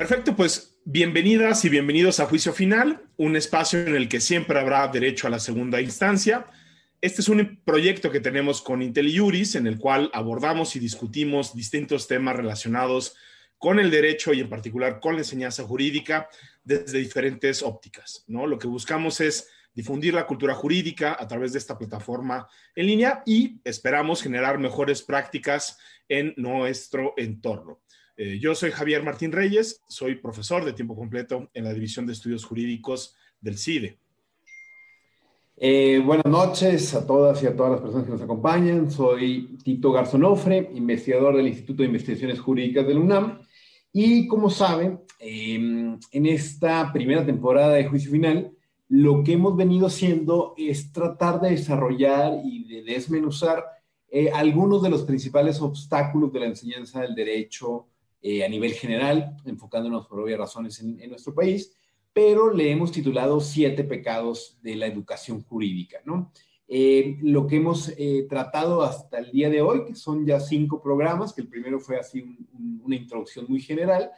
Perfecto, pues bienvenidas y bienvenidos a Juicio Final, un espacio en el que siempre habrá derecho a la segunda instancia. Este es un proyecto que tenemos con IntelliJuris en el cual abordamos y discutimos distintos temas relacionados con el derecho y en particular con la enseñanza jurídica desde diferentes ópticas. ¿no? Lo que buscamos es difundir la cultura jurídica a través de esta plataforma en línea y esperamos generar mejores prácticas en nuestro entorno. Eh, yo soy Javier Martín Reyes, soy profesor de tiempo completo en la División de Estudios Jurídicos del CIDE. Eh, buenas noches a todas y a todas las personas que nos acompañan. Soy Tito Garzonofre, investigador del Instituto de Investigaciones Jurídicas del UNAM. Y como saben, em, en esta primera temporada de Juicio Final, lo que hemos venido haciendo es tratar de desarrollar y de desmenuzar eh, algunos de los principales obstáculos de la enseñanza del derecho eh, a nivel general, enfocándonos por obvias razones en, nuestro país, pero le hemos titulado Siete pecados de la educación jurídica, ¿no? Eh, lo que hemos eh, tratado hasta el día de hoy, que son ya cinco programas, que el primero fue así una introducción muy general,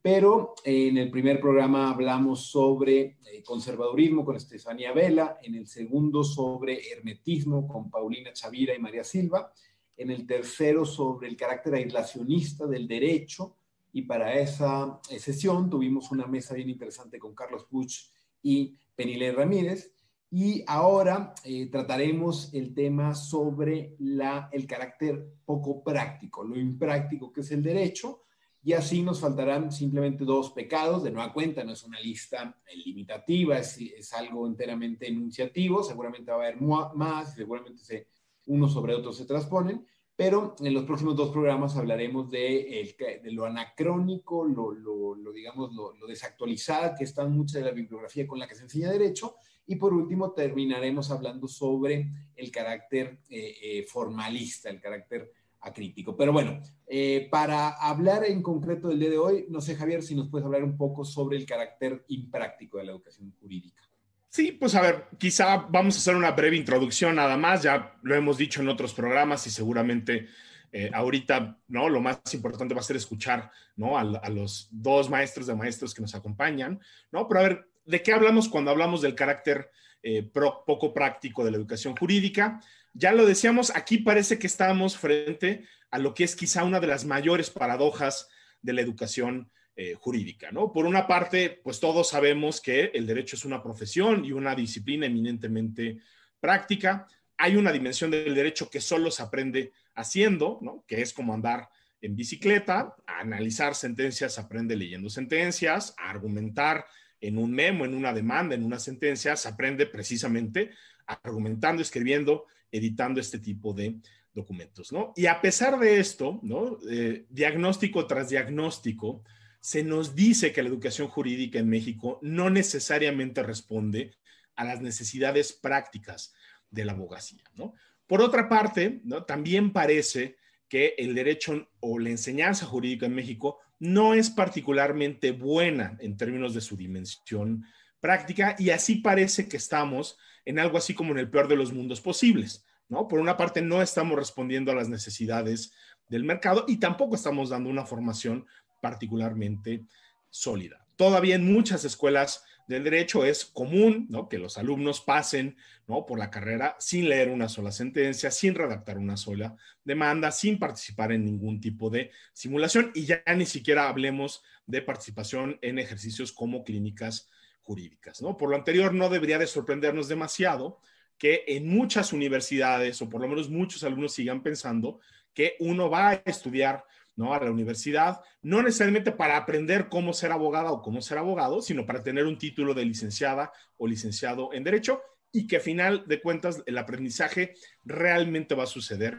pero en el primer programa hablamos sobre conservadurismo con Estefanía Vela, en el segundo sobre hermetismo con Paulina Chavira y María Silva, en el tercero sobre el carácter aislacionista del derecho, y para esa eh, sesión tuvimos una mesa bien interesante con Carlos Puch y Penile Ramírez, y ahora eh, trataremos el tema sobre la, el carácter poco práctico, lo impráctico que es el derecho, y así nos faltarán simplemente dos pecados, de nueva cuenta, no es una lista eh, limitativa, es, es algo enteramente enunciativo, seguramente va a haber más, seguramente se unos sobre otros se transponen, pero en los próximos dos programas hablaremos de, de lo anacrónico, lo, lo, digamos, lo, desactualizada que está mucha de la bibliografía con la que se enseña derecho, y por último terminaremos hablando sobre el carácter eh, eh, formalista, el carácter acrítico. Pero bueno, eh, para hablar en concreto del día de hoy, no sé Javier si nos puedes hablar un poco sobre el carácter impráctico de la educación jurídica. Sí, pues a ver, quizá vamos a hacer una breve introducción nada más, ya lo hemos dicho en otros programas y seguramente eh, ahorita, ¿no? Lo más importante va a ser escuchar, ¿no? A, los dos maestros de maestros que nos acompañan, ¿no? Pero a ver, ¿de qué hablamos cuando hablamos del carácter eh, poco práctico de la educación jurídica? Ya lo decíamos, aquí parece que estamos frente a lo que es quizá una de las mayores paradojas de la educación eh, jurídica, ¿no? Por una parte, pues todos sabemos que el derecho es una profesión y una disciplina eminentemente práctica. Hay una dimensión del derecho que solo se aprende haciendo, ¿no? Que es como andar en bicicleta, analizar sentencias, se aprende leyendo sentencias, a argumentar en un memo, en una demanda, en una sentencia, se aprende precisamente argumentando, escribiendo, editando este tipo de documentos, ¿no? Y a pesar de esto, ¿no? Eh, diagnóstico tras diagnóstico, se nos dice que la educación jurídica en México no necesariamente responde a las necesidades prácticas de la abogacía. ¿no? Por otra parte, ¿no? también parece que el derecho o la enseñanza jurídica en México no es particularmente buena en términos de su dimensión práctica y así parece que estamos en algo así como en el peor de los mundos posibles. ¿no? Por una parte, no estamos respondiendo a las necesidades del mercado y tampoco estamos dando una formación particularmente sólida. Todavía en muchas escuelas del derecho es común ¿no? que los alumnos pasen ¿no? por la carrera sin leer una sola sentencia, sin redactar una sola demanda, sin participar en ningún tipo de simulación y ya ni siquiera hablemos de participación en ejercicios como clínicas jurídicas. ¿no? Por lo anterior, no debería de sorprendernos demasiado que en muchas universidades, o por lo menos muchos alumnos sigan pensando que uno va a estudiar ¿no? a la universidad, no necesariamente para aprender cómo ser abogada o cómo ser abogado, sino para tener un título de licenciada o licenciado en Derecho y que a final de cuentas el aprendizaje realmente va a suceder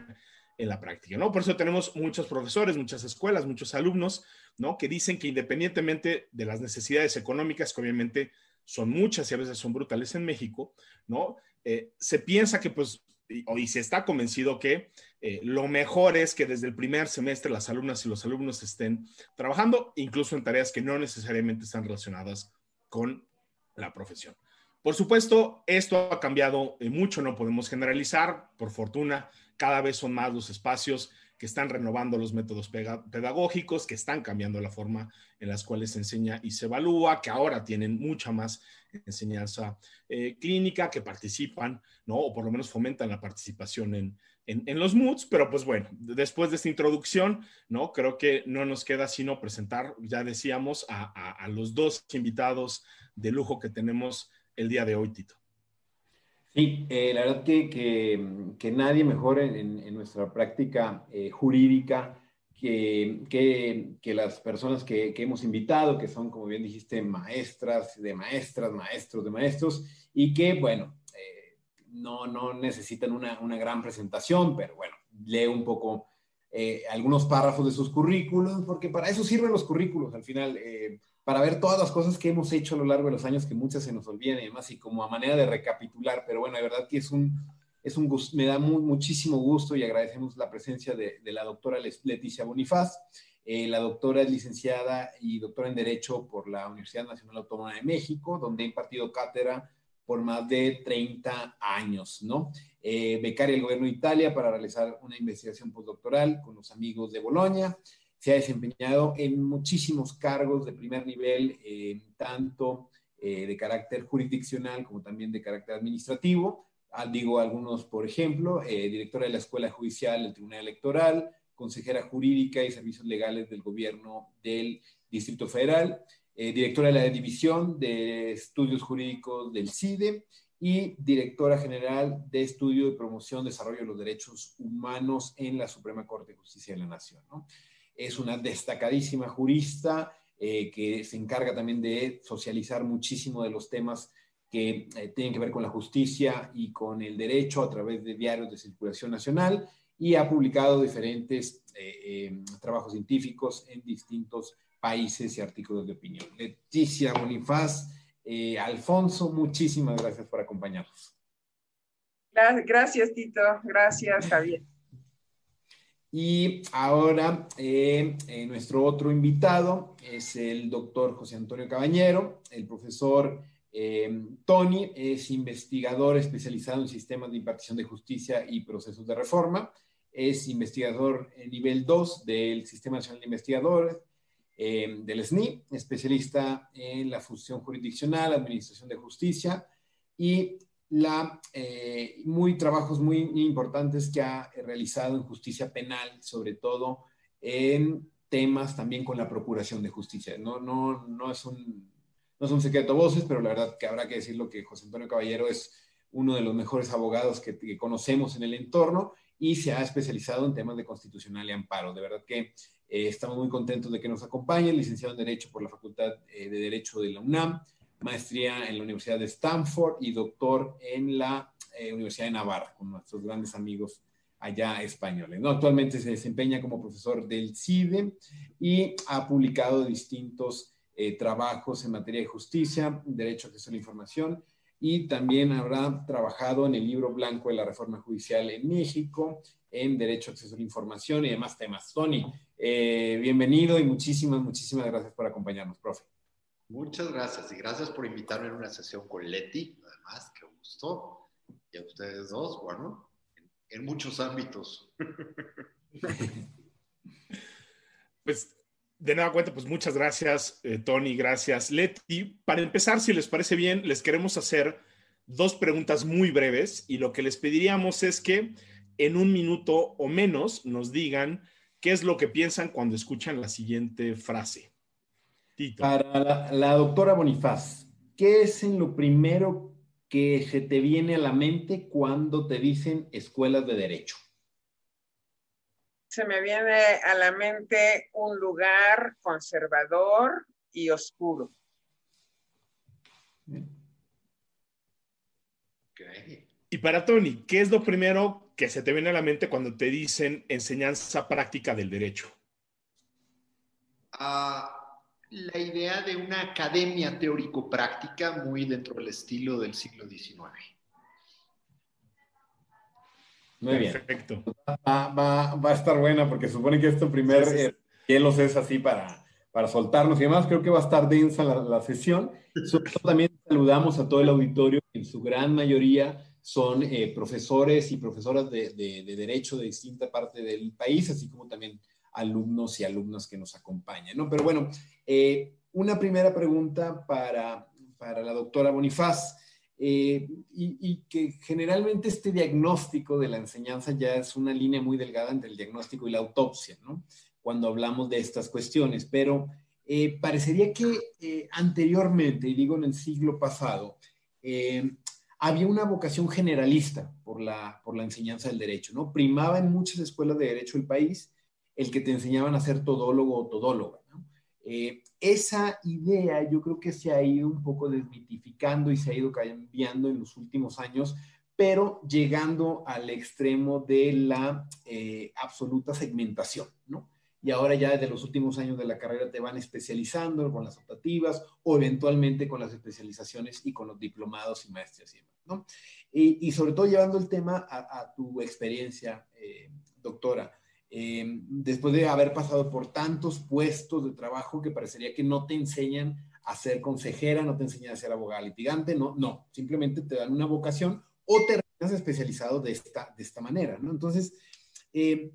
en la práctica, ¿no? Por eso tenemos muchos profesores, muchas escuelas, muchos alumnos, ¿no? Que dicen que independientemente de las necesidades económicas, que obviamente son muchas y a veces son brutales en México, ¿no? Eh, se piensa que pues y, se está convencido que eh, lo mejor es que desde el primer semestre las alumnas y los alumnos estén trabajando, incluso en tareas que no necesariamente están relacionadas con la profesión. Por supuesto, esto ha cambiado eh, mucho, no podemos generalizar, por fortuna, cada vez son más los espacios que están renovando los métodos pedagógicos, que están cambiando la forma en las cuales se enseña y se evalúa, que ahora tienen mucha más enseñanza eh, clínica, que participan, ¿no? O por lo menos fomentan la participación en, en, los MOOCs, pero pues bueno, después de esta introducción, ¿no? Creo que no nos queda sino presentar, ya decíamos, a, a los dos invitados de lujo que tenemos el día de hoy, Tito. Sí, eh, la verdad que, que, nadie mejor en, nuestra práctica eh, jurídica que, que, las personas que, hemos invitado, que son, como bien dijiste, maestras de maestras, maestros de maestros, y que, bueno, eh, no, no necesitan una, una, gran presentación, pero bueno, lee un poco algunos párrafos de sus currículos, porque para eso sirven los currículos al final para ver todas las cosas que hemos hecho a lo largo de los años, que muchas se nos olvidan y demás, y como a manera de recapitular, pero bueno, de verdad que es un, es un me da muchísimo gusto y agradecemos la presencia de, la doctora Leticia Bonifaz. Eh, la doctora es licenciada y doctora en Derecho por la Universidad Nacional Autónoma de México, donde ha impartido cátedra por más de 30 años, ¿no? Eh, becaria del gobierno de Italia para realizar una investigación postdoctoral con los amigos de Bolonia se ha desempeñado en muchísimos cargos de primer nivel, eh, tanto eh, de carácter jurisdiccional como también de carácter administrativo. Ah, digo algunos, por ejemplo, eh, directora de la Escuela Judicial del Tribunal Electoral, consejera jurídica y servicios legales del gobierno del Distrito Federal, directora de la División de Estudios Jurídicos del CIDE y directora general de Estudio y Promoción, Desarrollo de los Derechos Humanos en la Suprema Corte de Justicia de la Nación. ¿no? Es una destacadísima jurista eh, que se encarga también de socializar muchísimo de los temas que eh, tienen que ver con la justicia y con el derecho a través de diarios de circulación nacional y ha publicado diferentes eh, trabajos científicos en distintos países y artículos de opinión. Leticia Bonifaz, Alfonso, muchísimas gracias por acompañarnos. Gracias, Tito. Gracias, Javier. Y ahora eh, eh, nuestro otro invitado es el doctor José Antonio Cabañero. El profesor eh, Tony es investigador especializado en sistemas de impartición de justicia y procesos de reforma. Es investigador en nivel 2 del Sistema Nacional de Investigadores, del SNI, especialista en la función jurisdiccional, administración de justicia y la, eh, muy trabajos muy importantes que ha realizado en justicia penal, sobre todo en temas también con la procuración de justicia. No, no, no, es, un, no es un secreto voces, pero la verdad que habrá que decirlo que José Antonio Caballero es uno de los mejores abogados que, conocemos en el entorno y se ha especializado en temas de constitucional y amparo. De verdad que eh, estamos muy contentos de que nos acompañe, licenciado en Derecho por la Facultad eh, de Derecho de la UNAM, maestría en la Universidad de Stanford y doctor en la eh, Universidad de Navarra, con nuestros grandes amigos allá españoles. Actualmente se desempeña como profesor del CIDE y ha publicado distintos eh, trabajos en materia de justicia, derecho a acceso a la información y también habrá trabajado en el libro blanco de la reforma judicial en México, en derecho a acceso a la información y demás temas. Tony, eh, bienvenido y muchísimas, muchísimas gracias por acompañarnos, profe. Muchas gracias y gracias por invitarme a una sesión con Leti, además, qué gusto. Y a ustedes dos, bueno, en, muchos ámbitos. Pues de nueva cuenta, pues muchas gracias, eh, Tony, gracias, Leti. Para empezar, si les parece bien, les queremos hacer dos preguntas muy breves y lo que les pediríamos es que en un minuto o menos nos digan qué es lo que piensan cuando escuchan la siguiente frase. Para la, doctora Bonifaz, ¿qué es en lo primero que se te viene a la mente cuando te dicen escuelas de derecho? Se me viene a la mente un lugar conservador y oscuro. Y para Tony, ¿qué es lo primero que se te viene a la mente cuando te dicen enseñanza práctica del derecho? Ah la idea de una academia teórico-práctica muy dentro del estilo del siglo XIX. Muy bien. Perfecto. Va, a estar buena porque supone que esto primer sí, es así para, para soltarnos y demás. Creo que va a estar densa la, sesión. también saludamos a todo el auditorio, en su gran mayoría son eh, profesores y profesoras de, derecho de distinta parte del país, así como también alumnos y alumnas que nos acompañan, ¿no? Pero bueno, eh, una primera pregunta para, para la doctora Bonifaz. Eh, y, que generalmente este diagnóstico de la enseñanza ya es una línea muy delgada entre el diagnóstico y la autopsia, ¿no? Cuando hablamos de estas cuestiones, pero eh, parecería que anteriormente, y digo en el siglo pasado, había una vocación generalista por la, por la enseñanza del derecho, ¿no? Primaba en muchas escuelas de derecho del país el que te enseñaban a ser todólogo o todóloga, ¿no? esa idea yo creo que se ha ido un poco desmitificando y se ha ido cambiando en los últimos años, pero llegando al extremo de la eh, absoluta segmentación, ¿no? Y ahora ya desde los últimos años de la carrera te van especializando con las optativas o eventualmente con las especializaciones y con los diplomados y maestrías y demás, ¿no? Y, sobre todo llevando el tema a, tu experiencia, eh, doctora. Eh, después de haber pasado por tantos puestos de trabajo que parecería que no te enseñan a ser consejera, no te enseñan a ser abogada litigante, no, no, simplemente te dan una vocación o te especializado de esta, de esta manera, ¿no? Entonces, eh,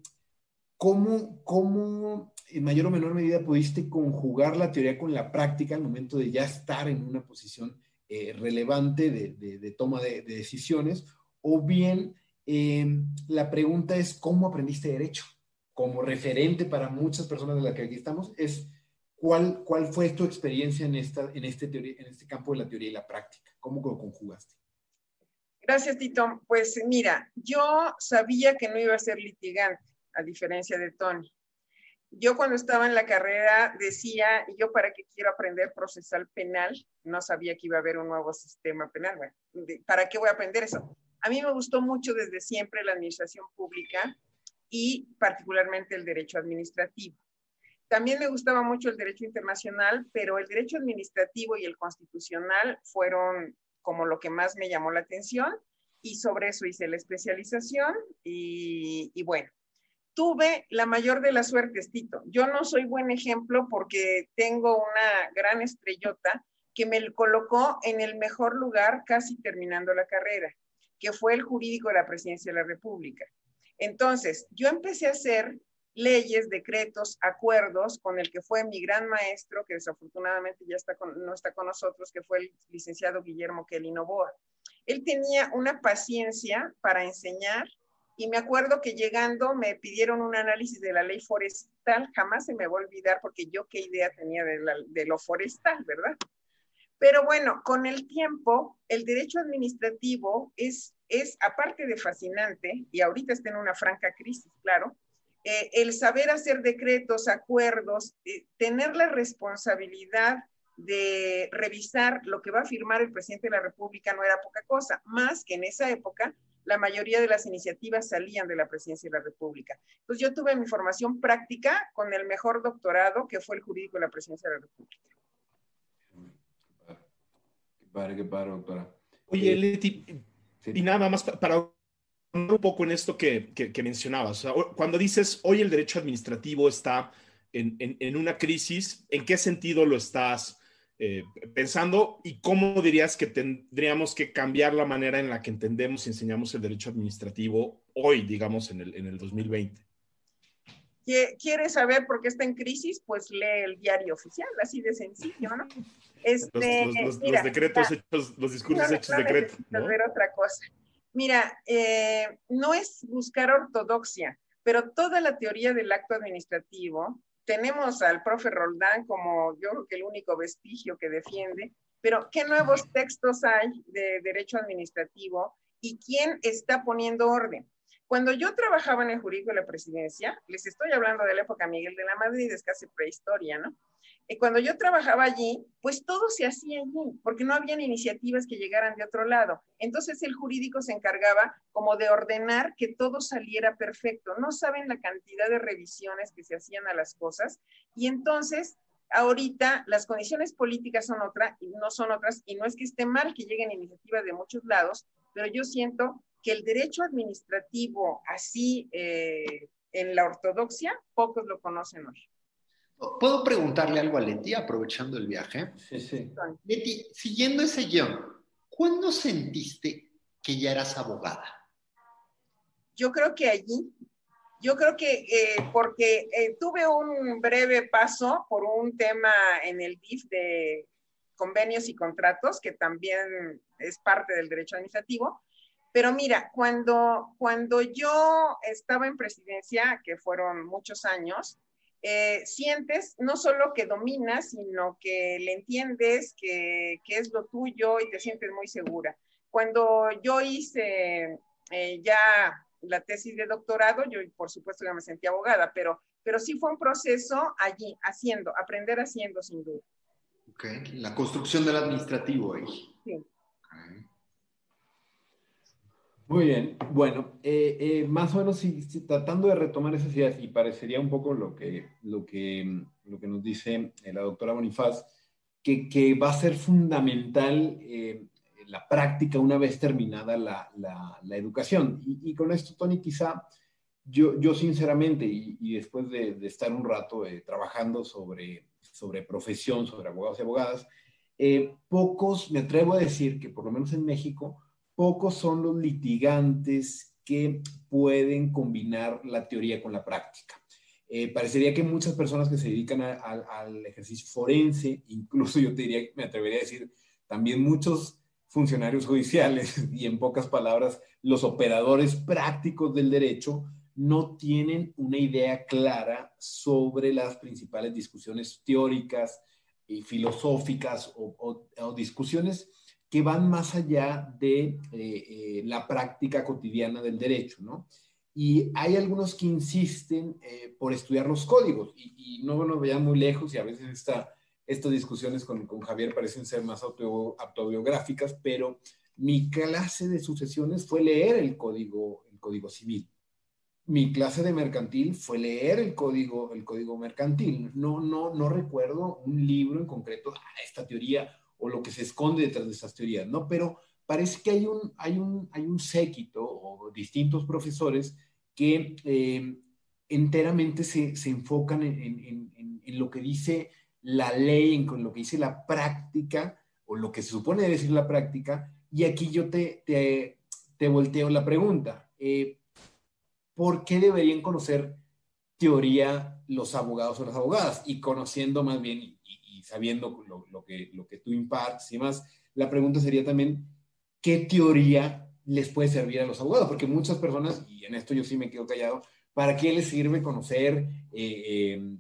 ¿cómo, ¿cómo, en mayor o menor medida pudiste conjugar la teoría con la práctica al momento de ya estar en una posición eh, relevante de, de, toma de, decisiones? O bien, la pregunta es, ¿cómo aprendiste derecho? Como referente para muchas personas de las que aquí estamos, es cuál, cuál fue tu experiencia en, esta, en, este teoría, en este campo de la teoría y la práctica. ¿Cómo lo conjugaste? Gracias, Tito. Pues mira, yo sabía que no iba a ser litigante, a diferencia de Tony. Yo cuando estaba en la carrera decía, ¿y yo para qué quiero aprender procesal penal? No sabía que iba a haber un nuevo sistema penal. ¿para qué voy a aprender eso? A mí me gustó mucho desde siempre la administración pública y particularmente el derecho administrativo. También me gustaba mucho el derecho internacional, pero el derecho administrativo y el constitucional fueron como lo que más me llamó la atención y sobre eso hice la especialización y, y bueno, tuve la mayor de las suertes, Tito. Yo no soy buen ejemplo porque tengo una gran estrellota que me colocó en el mejor lugar casi terminando la carrera, que fue el jurídico de la presidencia de la República. Entonces, yo empecé a hacer leyes, decretos, acuerdos con el que fue mi gran maestro, que desafortunadamente ya está no está con nosotros, que fue el licenciado Guillermo Kelly Novoa. Él tenía una paciencia para enseñar y me acuerdo que llegando me pidieron un análisis de la ley forestal, jamás se me va a olvidar porque yo qué idea tenía de lo forestal, ¿verdad? Pero bueno, con el tiempo, el derecho administrativo es es, aparte de fascinante, y ahorita está en una franca crisis, claro, eh, el saber hacer decretos, acuerdos, eh, tener la responsabilidad de revisar lo que va a firmar el presidente de la República no era poca cosa, más que en esa época la mayoría de las iniciativas salían de la presidencia de la República. Entonces yo tuve mi formación práctica con el mejor doctorado que fue el jurídico de la presidencia de la República. Qué padre, qué padre, doctora. Oye, eh, Leti, y nada más para un poco en esto que, que, mencionabas. cuando dices hoy el derecho administrativo está en, en, una crisis, ¿en qué sentido lo estás eh, pensando y cómo dirías que tendríamos que cambiar la manera en la que entendemos y enseñamos el derecho administrativo hoy, digamos, en el, en el 2020? ¿Quieres saber por qué está en crisis? Pues lee el diario oficial, así de sencillo, ¿no? Este, los, decretos hechos, los discursos hechos decreto. ¿no? ver otra cosa. Mira, eh, no es buscar ortodoxia, pero toda la teoría del acto administrativo, tenemos al profe Roldán como yo creo que el único vestigio que defiende, pero ¿qué nuevos textos hay de derecho administrativo y quién está poniendo orden? Cuando yo trabajaba en el jurídico de la presidencia, les estoy hablando de la época Miguel de la Madrid, es casi prehistoria, ¿no? Y cuando yo trabajaba allí, pues todo se hacía allí, porque no habían iniciativas que llegaran de otro lado. Entonces el jurídico se encargaba como de ordenar que todo saliera perfecto. No saben la cantidad de revisiones que se hacían a las cosas. Y entonces, ahorita las condiciones políticas son otras y no son otras. Y no es que esté mal que lleguen iniciativas de muchos lados, pero yo siento que el derecho administrativo así eh, en la ortodoxia, pocos lo conocen hoy. ¿Puedo preguntarle algo a Leti aprovechando el viaje? Sí, sí. Leti, siguiendo ese guion, ¿cuándo sentiste que ya eras abogada? Yo creo que allí, yo creo que eh, porque eh, tuve un breve paso por un tema en el DIF de convenios y contratos, que también es parte del derecho administrativo. Pero mira, cuando, cuando yo estaba en presidencia, que fueron muchos años, eh, sientes no solo que dominas, sino que le entiendes que, que, es lo tuyo y te sientes muy segura. Cuando yo hice eh, ya la tesis de doctorado, yo por supuesto ya me sentí abogada, pero, pero sí fue un proceso allí, haciendo, aprender haciendo sin duda. Ok, la construcción del administrativo ahí. Sí. Muy bien, bueno, eh, eh, más o menos tratando de retomar esas ideas y parecería un poco lo que, lo que, lo que nos dice eh, la doctora Bonifaz, que, que va a ser fundamental la práctica una vez terminada la, la, educación. Y, con esto, Tony, quizá yo, yo sinceramente, y, y después de, de, estar un rato trabajando sobre sobre profesión, sobre abogados y abogadas, eh, pocos, me atrevo a decir que por lo menos en México, pocos son los litigantes que pueden combinar la teoría con la práctica. Eh, parecería que muchas personas que se dedican al ejercicio forense, incluso yo te diría, me atrevería a decir, también muchos funcionarios judiciales y en pocas palabras, los operadores prácticos del derecho, no tienen una idea clara sobre las principales discusiones teóricas y filosóficas o, discusiones que van más allá de eh, eh, la práctica cotidiana del derecho, ¿no? Y hay algunos que insisten eh, por estudiar los códigos y, no nos vean muy lejos y a veces esta, estas discusiones con, con Javier parecen ser más autobiográficas, pero mi clase de sucesiones fue leer el código, el código civil mi clase de mercantil fue leer el código, el código mercantil. No, no, no recuerdo un libro en concreto, ah, esta teoría o lo que se esconde detrás de esas teorías, ¿no? Pero parece que hay un, hay un, hay un séquito o distintos profesores que eh, enteramente se, se enfocan en, en, en, lo que dice la ley, en lo que dice la práctica o lo que se supone decir la práctica. Y aquí yo te, te, te volteo la pregunta. Eh, ¿por qué deberían conocer teoría los abogados o las abogadas? Y conociendo más bien y, sabiendo lo, que, lo que tú impartes y más, la pregunta sería también, ¿qué teoría les puede servir a los abogados? Porque muchas personas, y en esto yo sí me quedo callado, ¿para qué les sirve conocer, eh, eh,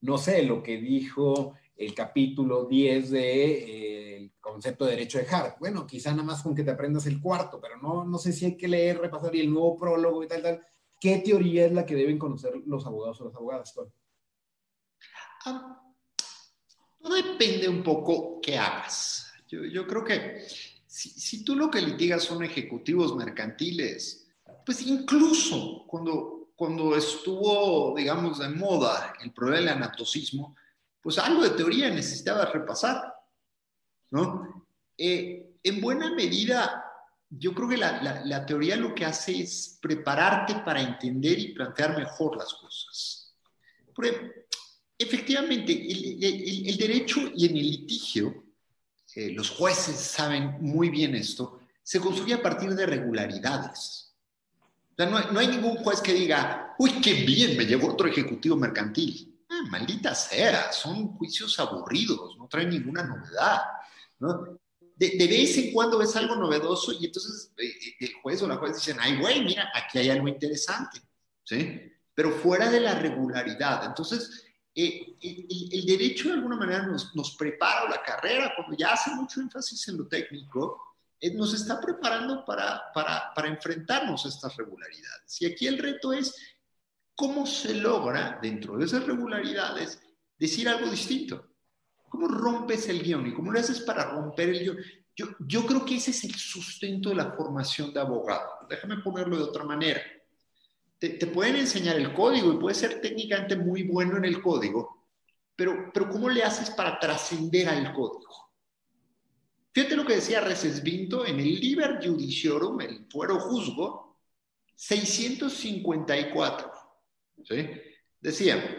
no sé, lo que dijo el capítulo 10 de... Eh, concepto de derecho de Hart. Bueno, quizá nada más con que te aprendas el cuarto, pero no, no sé si hay que leer, repasar y el nuevo prólogo y tal, tal. ¿Qué teoría es la que deben conocer los abogados o las abogadas? Todo depende un poco qué hagas. Yo, creo que si, tú lo que litigas son ejecutivos mercantiles, pues incluso cuando, cuando estuvo, digamos, de moda el problema del anatocismo, pues algo de teoría necesitaba repasar, ¿no? Eh, en buena medida, yo creo que la, teoría lo que hace es prepararte para entender y plantear mejor las cosas. Efectivamente, el, derecho y en el litigio, eh, los jueces saben muy bien esto, se construye a partir de regularidades. no, hay ningún juez que diga, uy, qué bien, me llegó otro ejecutivo mercantil. Ah, maldita sea, son juicios aburridos, no traen ninguna novedad. ¿no? de, vez en cuando ves algo novedoso y entonces eh, eh, el juez o la juez dicen, ay, güey, mira, aquí hay algo interesante, ¿sí? Pero fuera de la regularidad. Entonces, eh, el, derecho de alguna manera nos, nos prepara la carrera, cuando ya hace mucho énfasis en lo técnico, nos está preparando para, enfrentarnos a estas regularidades. Y aquí el reto es cómo se logra, dentro de esas regularidades, decir algo distinto. ¿Cómo rompes el guion y cómo lo haces para romper el guion? Yo creo que ese es el sustento de la formación de abogado. Déjame ponerlo de otra manera. Te, pueden enseñar el código y puedes ser técnicamente muy bueno en el código, pero, pero ¿cómo le haces para trascender al código? Fíjate lo que decía Recesvinto en el Liber Judiciorum, el fuero juzgo, 654. ¿sí? Decía,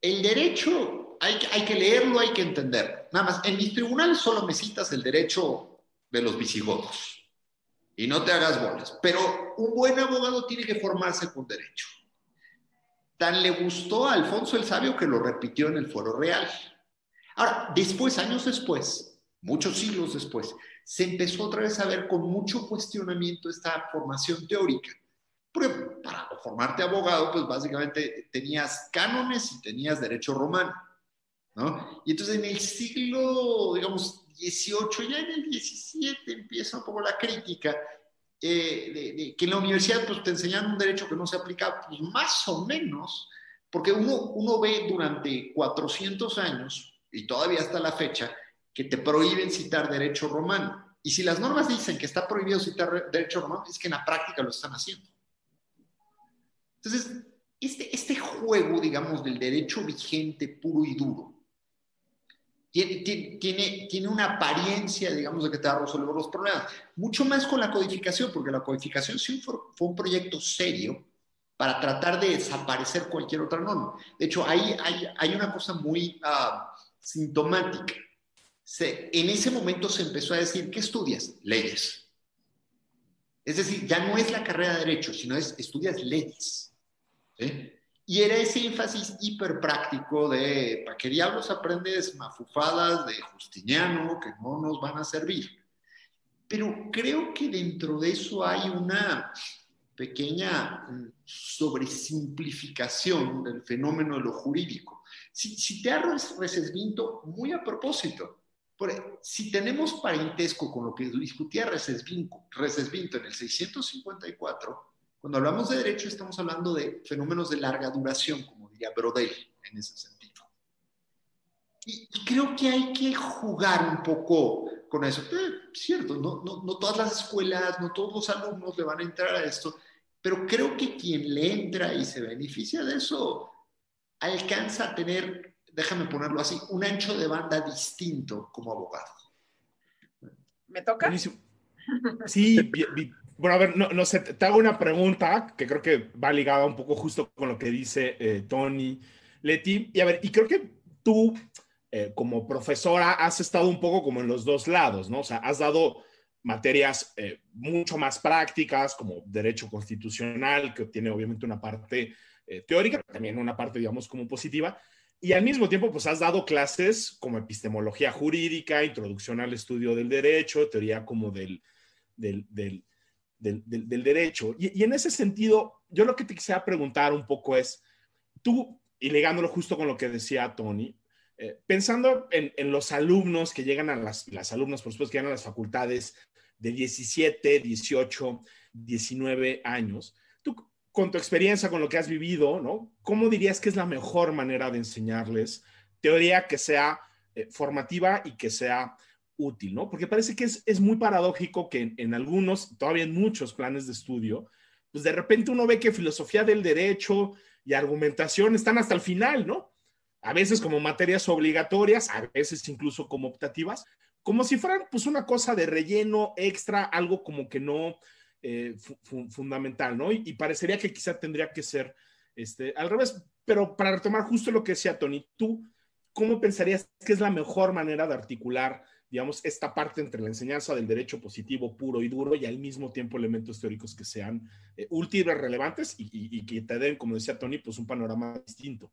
el derecho hay, que leerlo, hay que entenderlo. Nada más, en mis tribunales solo me citas el derecho de los visigodos. Y no te hagas bolas. Pero un buen abogado tiene que formarse con derecho. Tan le gustó a Alfonso el Sabio que lo repitió en el Foro Real. Ahora, después, años después, muchos siglos después, se empezó otra vez a ver con mucho cuestionamiento esta formación teórica. Porque para formarte abogado, pues básicamente tenías cánones y tenías derecho romano. ¿No? Y entonces en el siglo, digamos, 18, ya en el 17 empieza un poco la crítica eh, de, que en la universidad pues, te enseñan un derecho que no se aplica, pues más o menos, porque uno, uno ve durante 400 años, y todavía hasta la fecha, que te prohíben citar derecho romano. Y si las normas dicen que está prohibido citar derecho romano, es que en la práctica lo están haciendo. Entonces, este, este juego, digamos, del derecho vigente puro y duro, tiene, tiene, una apariencia, digamos, de que te va a resolver los problemas. Mucho más con la codificación, porque la codificación sí fue, un proyecto serio para tratar de desaparecer cualquier otra norma. De hecho, hay, hay, hay una cosa muy uh, sintomática. Se, en ese momento se empezó a decir, ¿qué estudias? Leyes. Es decir, ya no es la carrera de Derecho, sino es estudias leyes. ¿sí? Y era ese énfasis hiper práctico de, ¿para qué diablos aprendes mafufadas de Justiniano que no nos van a servir? Pero creo que dentro de eso hay una pequeña mm, sobresimplificación del fenómeno de lo jurídico. Si, si te Recesvinto muy a propósito, si tenemos parentesco con lo que discutía Recesvinto en el 654, cuando hablamos de derecho estamos hablando de fenómenos de larga duración, como diría Brodel en ese sentido. Y, creo que hay que jugar un poco con eso. Eh, cierto, no, no, no todas las escuelas, no todos los alumnos le van a entrar a esto, pero creo que quien le entra y se beneficia de eso alcanza a tener, déjame ponerlo así, un ancho de banda distinto como abogado. ¿Me toca? Sí, bueno, a ver, no, sé, te hago una pregunta que creo que va ligada un poco justo con lo que dice eh, Tony Leti. Y a ver, y creo que tú, eh, como profesora, has estado un poco como en los dos lados, ¿no? O sea, has dado materias eh, mucho más prácticas, como derecho constitucional, que tiene obviamente una parte teórica, pero también una parte, digamos, como positiva. Y al mismo tiempo, pues has dado clases como epistemología jurídica, introducción al estudio del derecho, teoría como del, del del, derecho. Y, en ese sentido, yo lo que te quisiera preguntar un poco es, tú, y ligándolo justo con lo que decía Tony, eh, pensando en, los alumnos que llegan a las, las alumnas, por supuesto, que llegan a las facultades de 17, 18, 19 años, tú con tu experiencia, con lo que has vivido, ¿no? ¿Cómo dirías que es la mejor manera de enseñarles teoría que sea eh, formativa y que sea útil, ¿no? Porque parece que es, muy paradójico que en, algunos, todavía en muchos planes de estudio, pues de repente uno ve que filosofía del derecho y argumentación están hasta el final, ¿no? A veces como materias obligatorias, a veces incluso como optativas, como si fueran pues una cosa de relleno extra, algo como que no eh, fundamental, ¿no? Y, parecería que quizá tendría que ser este, al revés. Pero para retomar justo lo que decía Tony, tú, ¿cómo pensarías que es la mejor manera de articular digamos, esta parte entre la enseñanza del derecho positivo puro y duro y al mismo tiempo elementos teóricos que sean eh, útiles, relevantes y, que te den, como decía Tony, pues un panorama distinto.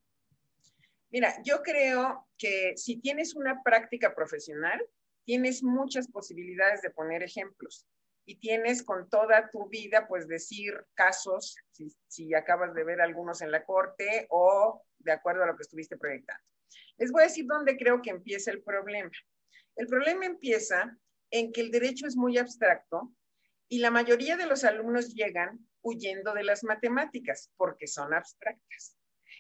Mira, yo creo que si tienes una práctica profesional, tienes muchas posibilidades de poner ejemplos y tienes con toda tu vida, pues decir casos, si, si acabas de ver algunos en la corte o de acuerdo a lo que estuviste proyectando. Les voy a decir dónde creo que empieza el problema. El problema empieza en que el derecho es muy abstracto y la mayoría de los alumnos llegan huyendo de las matemáticas porque son abstractas.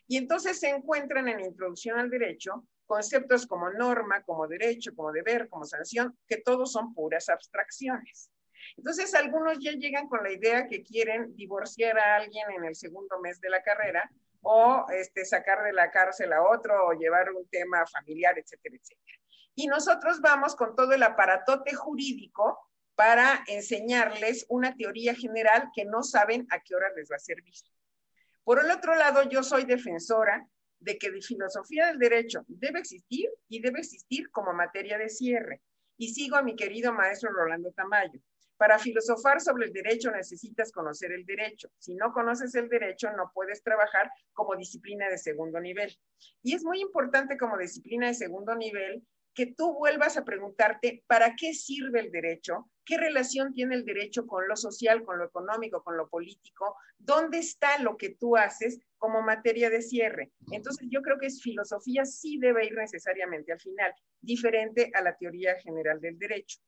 Y entonces se encuentran en introducción al derecho conceptos como norma, como derecho, como deber, como sanción, que todos son puras abstracciones. Entonces algunos ya llegan con la idea que quieren divorciar a alguien en el segundo mes de la carrera o este, sacar de la cárcel a otro o llevar un tema familiar, etcétera, etcétera y nosotros vamos con todo el aparatote jurídico para enseñarles una teoría general que no saben a qué hora les va a servir. Por el otro lado, yo soy defensora de que la filosofía del derecho debe existir y debe existir como materia de cierre. Y sigo a mi querido maestro Rolando Tamayo. Para filosofar sobre el derecho necesitas conocer el derecho. Si no conoces el derecho, no puedes trabajar como disciplina de segundo nivel. Y es muy importante como disciplina de segundo nivel que tú vuelvas a preguntarte para qué sirve el derecho, qué relación tiene el derecho con lo social, con lo económico, con lo político, dónde está lo que tú haces como materia de cierre. Entonces yo creo que es filosofía sí debe ir necesariamente al final, diferente a la teoría general del derecho.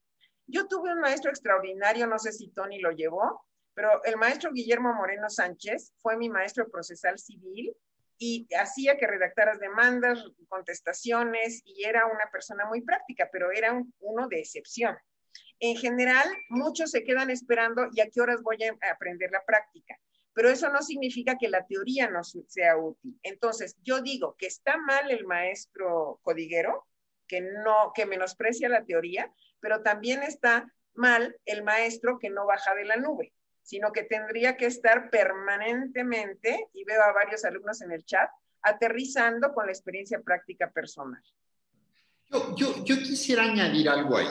Yo tuve un maestro extraordinario, no sé si Tony lo llevó, pero el maestro Guillermo Moreno Sánchez fue mi maestro procesal civil y hacía que redactaras demandas, contestaciones y era una persona muy práctica, pero era uno de excepción. En general, muchos se quedan esperando y a qué horas voy a aprender la práctica, pero eso no significa que la teoría no sea útil. Entonces, yo digo que está mal el maestro codiguero, que no que menosprecia la teoría, pero también está mal el maestro que no baja de la nube sino que tendría que estar permanentemente, y veo a varios alumnos en el chat, aterrizando con la experiencia práctica personal. Yo, yo, yo quisiera añadir algo ahí.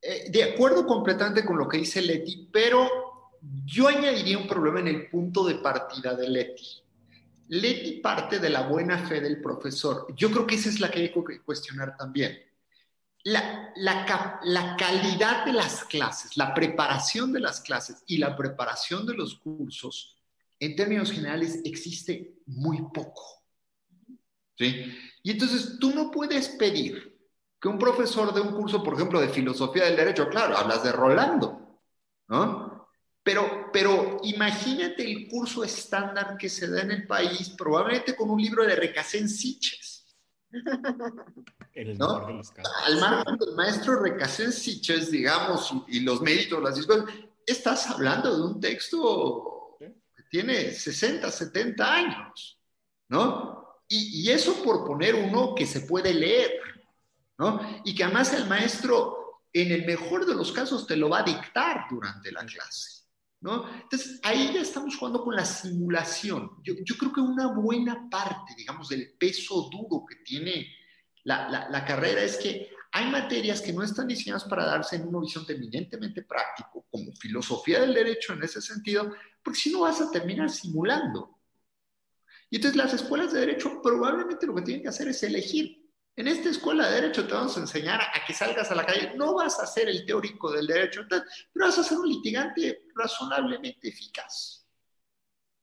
Eh, de acuerdo completamente con lo que dice Leti, pero yo añadiría un problema en el punto de partida de Leti. Leti parte de la buena fe del profesor. Yo creo que esa es la que hay que cuestionar también la, la, calidad de las clases, la preparación de las clases y la preparación de los cursos, en términos generales, existe muy poco. ¿sí? Y entonces tú no puedes pedir que un profesor de un curso, por ejemplo, de filosofía del derecho, claro, hablas de Rolando, ¿no? Pero, pero imagínate el curso estándar que se da en el país, probablemente con un libro de Recasén Siches ¿no? Al margen del maestro Recasén Siches, digamos, y, los méritos, las discusiones, estás hablando de un texto que tiene 60, 70 años, ¿no? Y, y, eso por poner uno que se puede leer, ¿no? Y que además el maestro, en el mejor de los casos, te lo va a dictar durante la clase. Entonces, ahí ya estamos jugando con la simulación. Yo, creo que una buena parte, digamos, del peso duro que tiene la, carrera es que hay materias que no están diseñadas para darse en un horizonte eminentemente práctico, como filosofía del derecho en ese sentido, porque si no vas a terminar simulando. Y entonces las escuelas de derecho probablemente lo que tienen que hacer es elegir en esta escuela de derecho te vamos a enseñar a que salgas a la calle. No vas a ser el teórico del derecho, pero vas a ser un litigante razonablemente eficaz.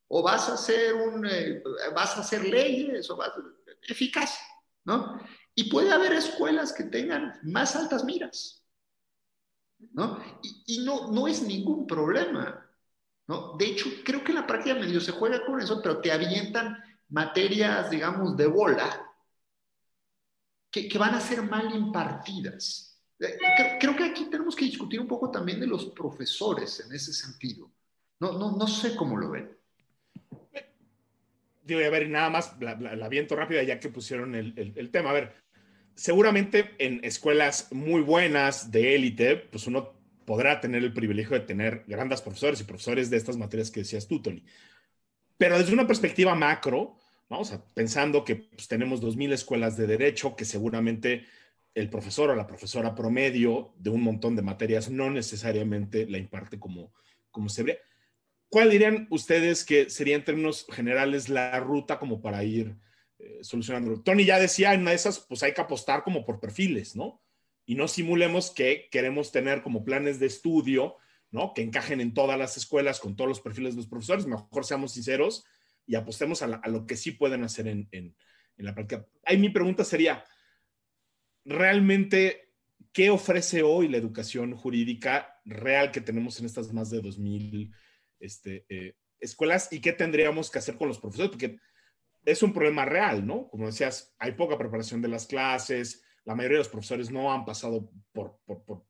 O vas a ser un, eh, vas a hacer leyes, o vas a, eficaz, ¿no? Y puede haber escuelas que tengan más altas miras, ¿no? Y, y no, no es ningún problema, ¿no? De hecho, creo que en la práctica medio se juega con eso, pero te avientan materias, digamos, de bola, que, van a ser mal impartidas. Eh, creo, que aquí tenemos que discutir un poco también de los profesores en ese sentido. No, no, no sé cómo lo ven. Digo, a ver, nada más la, la, viento rápida ya que pusieron el, el, tema. A ver, seguramente en escuelas muy buenas de élite, pues uno podrá tener el privilegio de tener grandes profesores y profesores de estas materias que decías tú, Tony. Pero desde una perspectiva macro, Vamos a pensando que pues, tenemos 2.000 escuelas de derecho, que seguramente el profesor o la profesora promedio de un montón de materias no necesariamente la imparte como, como se ve. ¿Cuál dirían ustedes que sería en términos generales la ruta como para ir eh, solucionando? Tony ya decía, en una de esas, pues hay que apostar como por perfiles, ¿no? Y no simulemos que queremos tener como planes de estudio, ¿no? Que encajen en todas las escuelas con todos los perfiles de los profesores. Mejor seamos sinceros y apostemos a, lo que sí pueden hacer en, la práctica. Ahí mi pregunta sería, ¿realmente qué ofrece hoy la educación jurídica real que tenemos en estas más de 2.000 este, eh, escuelas y qué tendríamos que hacer con los profesores? Porque es un problema real, ¿no? Como decías, hay poca preparación de las clases, la mayoría de los profesores no han pasado por,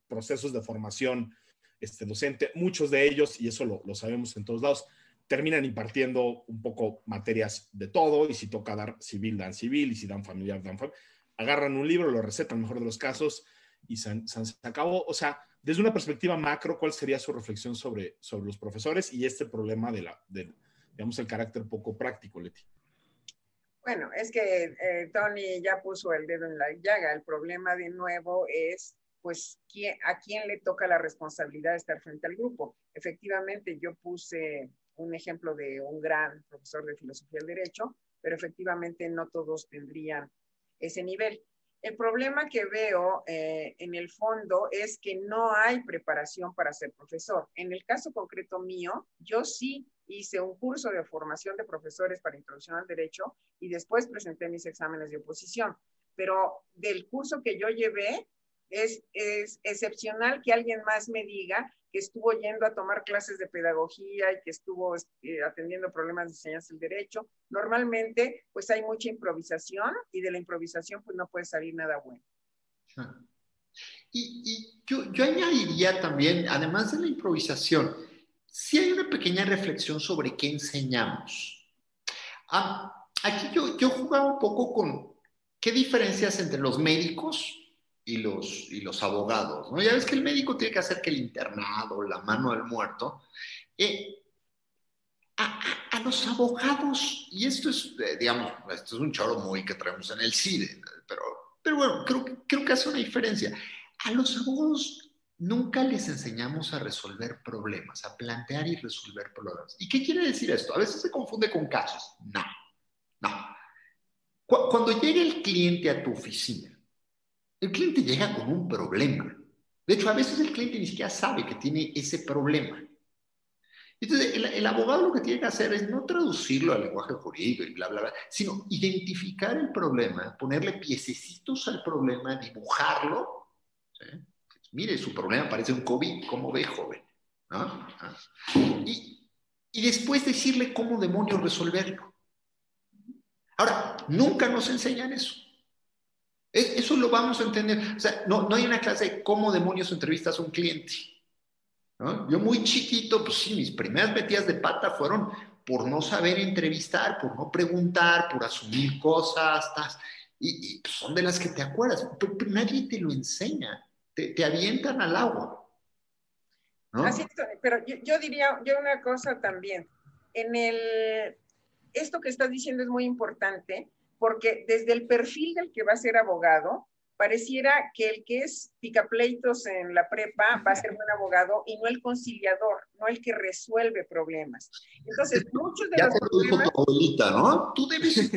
procesos de formación este, docente, muchos de ellos, y eso lo, lo sabemos en todos lados, terminan impartiendo un poco materias de todo y si toca dar civil, dan civil y si dan familiar, dan familiar. Agarran un libro, lo recetan, mejor de los casos y se, acabó. O sea, desde una perspectiva macro, ¿cuál sería su reflexión sobre, sobre los profesores y este problema de la, digamos, el carácter poco práctico, Leti? Bueno, es que eh, Tony ya puso el dedo en la llaga. El problema de nuevo es pues a quién le toca la responsabilidad de estar frente al grupo. Efectivamente, yo puse un ejemplo de un gran profesor de filosofía del derecho, pero efectivamente no todos tendrían ese nivel. El problema que veo eh, en el fondo es que no hay preparación para ser profesor. En el caso concreto mío, yo sí hice un curso de formación de profesores para introducción al derecho y después presenté mis exámenes de oposición. Pero del curso que yo llevé, es, es excepcional que alguien más me diga que estuvo yendo a tomar clases de pedagogía y que estuvo este, atendiendo problemas de enseñanza del derecho. Normalmente, pues hay mucha improvisación y de la improvisación, pues no puede salir nada bueno. Y, yo, yo, añadiría también, además de la improvisación, si hay una pequeña reflexión sobre qué enseñamos. Ah, aquí yo, yo jugaba un poco con qué diferencias entre los médicos y los, y los abogados, ¿no? Ya ves que el médico tiene que hacer que el internado, la mano del muerto, eh, a, a, los abogados, y esto es, eh, digamos, esto es un choro muy que traemos en el CIDE, pero, pero bueno, creo, creo que hace una diferencia. A los abogados nunca les enseñamos a resolver problemas, a plantear y resolver problemas. ¿Y qué quiere decir esto? A veces se confunde con casos. No, no. Cuando llega el cliente a tu oficina, el cliente llega con un problema. De hecho, a veces el cliente ni siquiera sabe que tiene ese problema. Entonces, el, abogado lo que tiene que hacer es no traducirlo al lenguaje jurídico y bla, bla, bla, sino identificar el problema, ponerle piececitos al problema, dibujarlo. Mire, su problema parece un COVID, ¿cómo ve, joven? Ah. Y, y después decirle cómo demonios resolverlo. Ahora, nunca nos enseñan eso. Eso lo vamos a entender. O sea, no, no hay una clase de cómo demonios entrevistas a un cliente. Yo muy chiquito, pues sí, mis primeras metidas de pata fueron por no saber entrevistar, por no preguntar, por asumir cosas, y, pues, son de las que te acuerdas, pero, nadie te lo enseña, te, avientan al agua. Así, pero yo, yo, diría yo una cosa también, en el, esto que estás diciendo es muy importante, porque desde el perfil del que va a ser abogado, pareciera que el que es picapleitos en la prepa va a ser buen abogado y no el conciliador, no el que resuelve problemas. Entonces, muchos de los problemas... ¿no? Tú debes...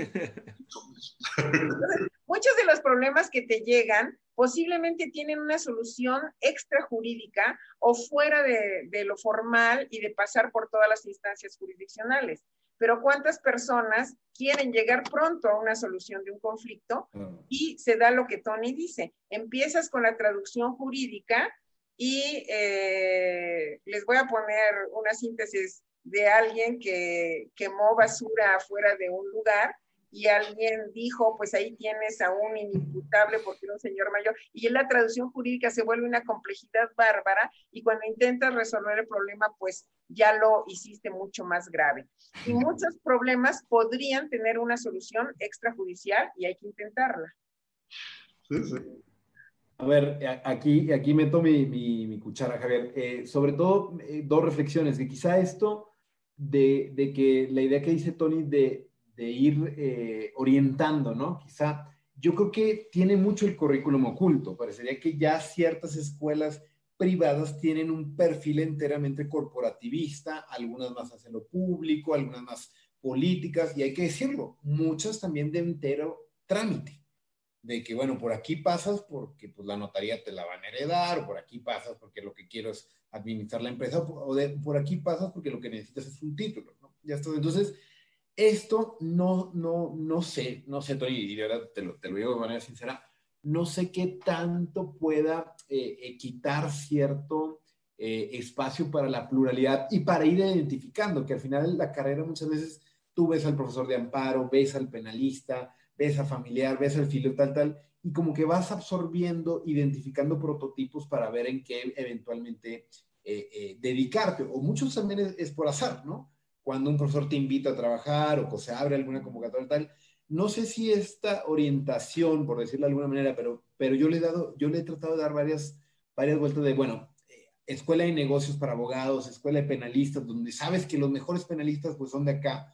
muchos de los problemas que te llegan posiblemente tienen una solución extrajurídica o fuera de, de lo formal y de pasar por todas las instancias jurisdiccionales pero ¿cuántas personas quieren llegar pronto a una solución de un conflicto? Y se da lo que Tony dice, empiezas con la traducción jurídica y eh, les voy a poner una síntesis de alguien que quemó basura afuera de un lugar y alguien dijo, pues ahí tienes a un inimputable porque era un señor mayor, y en la traducción jurídica se vuelve una complejidad bárbara y cuando intentas resolver el problema, pues ya lo hiciste mucho más grave. Y muchos problemas podrían tener una solución extrajudicial y hay que intentarla. A ver, aquí, aquí meto mi, mi, cuchara, Javier. Eh, sobre todo, eh, dos reflexiones, que quizá esto de, de que la idea que dice Tony de de ir eh, orientando, ¿no? Quizá yo creo que tiene mucho el currículum oculto. Parecería que ya ciertas escuelas privadas tienen un perfil enteramente corporativista, algunas más hacia lo público, algunas más políticas, y hay que decirlo, muchas también de entero trámite, de que, bueno, por aquí pasas porque pues, la notaría te la van a heredar, o por aquí pasas porque lo que quiero es administrar la empresa, o de, por aquí pasas porque lo que necesitas es un título, ¿no? Ya está. Entonces, esto no, no, no sé, no sé, Tony, y de verdad te lo, te lo digo de manera sincera, no sé qué tanto pueda eh, eh, quitar cierto eh, espacio para la pluralidad y para ir identificando, que al final la carrera muchas veces tú ves al profesor de amparo, ves al penalista, ves al familiar, ves al filo, tal, tal, y como que vas absorbiendo, identificando prototipos para ver en qué eventualmente dedicarte, o muchos también es por azar, ¿no? Cuando un profesor te invita a trabajar o se abre alguna convocatoria tal. No sé si esta orientación, por decirlo de alguna manera, pero, pero yo, le he dado, yo le he tratado de dar varias, varias vueltas de, bueno, eh, escuela de negocios para abogados, escuela de penalistas, donde sabes que los mejores penalistas pues son de acá,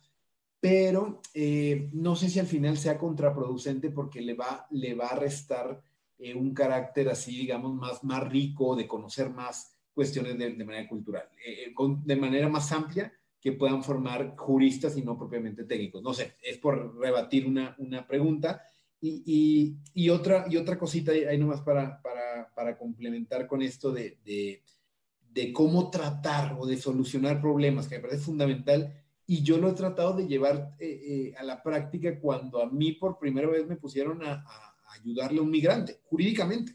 pero eh, no sé si al final sea contraproducente porque le va, le va a restar eh, un carácter así, digamos, más, más rico, de conocer más cuestiones de, manera cultural, eh, de manera más amplia que puedan formar juristas y no propiamente técnicos. No sé, es por rebatir una, una pregunta. Y, y, otra, y otra cosita ahí nomás para, para, para complementar con esto de, de, de, cómo tratar o de solucionar problemas, que me parece fundamental. Y yo lo he tratado de llevar eh, eh, a la práctica cuando a mí por primera vez me pusieron a ayudarle a un migrante, jurídicamente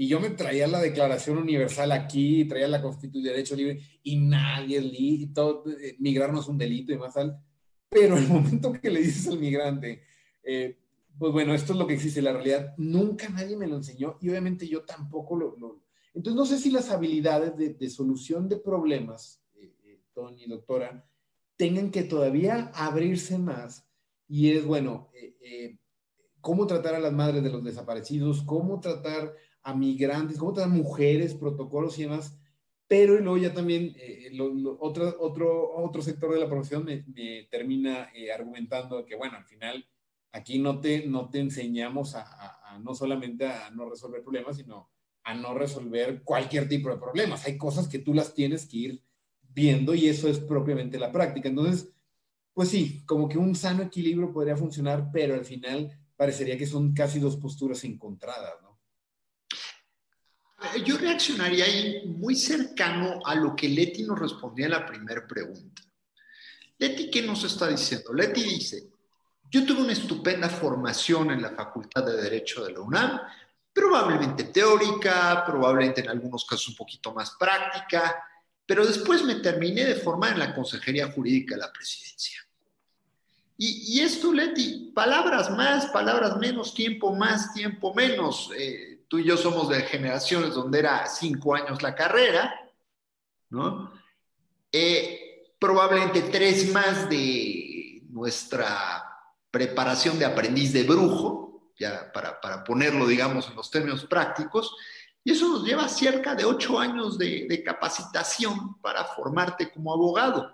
y yo me traía la Declaración Universal aquí, traía la Constitución de Derecho Libre, y nadie, li, todo, eh, migrar no es un delito y más al. Pero el momento que le dices al migrante, eh, pues bueno, esto es lo que existe, la realidad, nunca nadie me lo enseñó y obviamente yo tampoco lo. entonces, no sé si las habilidades de, solución de problemas, eh, Tony, doctora, tengan que todavía abrirse más y es, bueno, cómo tratar a las madres de los desaparecidos, cómo tratar a migrantes, cómo tratar mujeres, protocolos y demás, pero luego ya también eh, otro, otro, otro sector de la profesión me, termina eh, argumentando que, bueno, al final aquí no te, no te enseñamos a, no solamente a no resolver problemas, sino a no resolver cualquier tipo de problemas. Hay cosas que tú las tienes que ir viendo y eso es propiamente la práctica. Entonces, pues sí, como que un sano equilibrio podría funcionar, pero al final parecería que son casi dos posturas encontradas, ¿no? Yo reaccionaría ahí muy cercano a lo que Leti nos respondía en la primera pregunta. Leti, ¿qué nos está diciendo? Leti dice, yo tuve una estupenda formación en la Facultad de Derecho de la UNAM, probablemente teórica, probablemente en algunos casos un poquito más práctica, pero después me terminé de formar en la Consejería Jurídica de la Presidencia. Y, esto, Leti, palabras más, palabras menos, tiempo más, tiempo menos. Eh, tú y yo somos de generaciones donde era cinco años la carrera, ¿no? Eh, probablemente tres más de nuestra preparación de aprendiz de brujo, ya para, ponerlo, digamos, en los términos prácticos, y eso nos lleva cerca de ocho años de capacitación para formarte como abogado.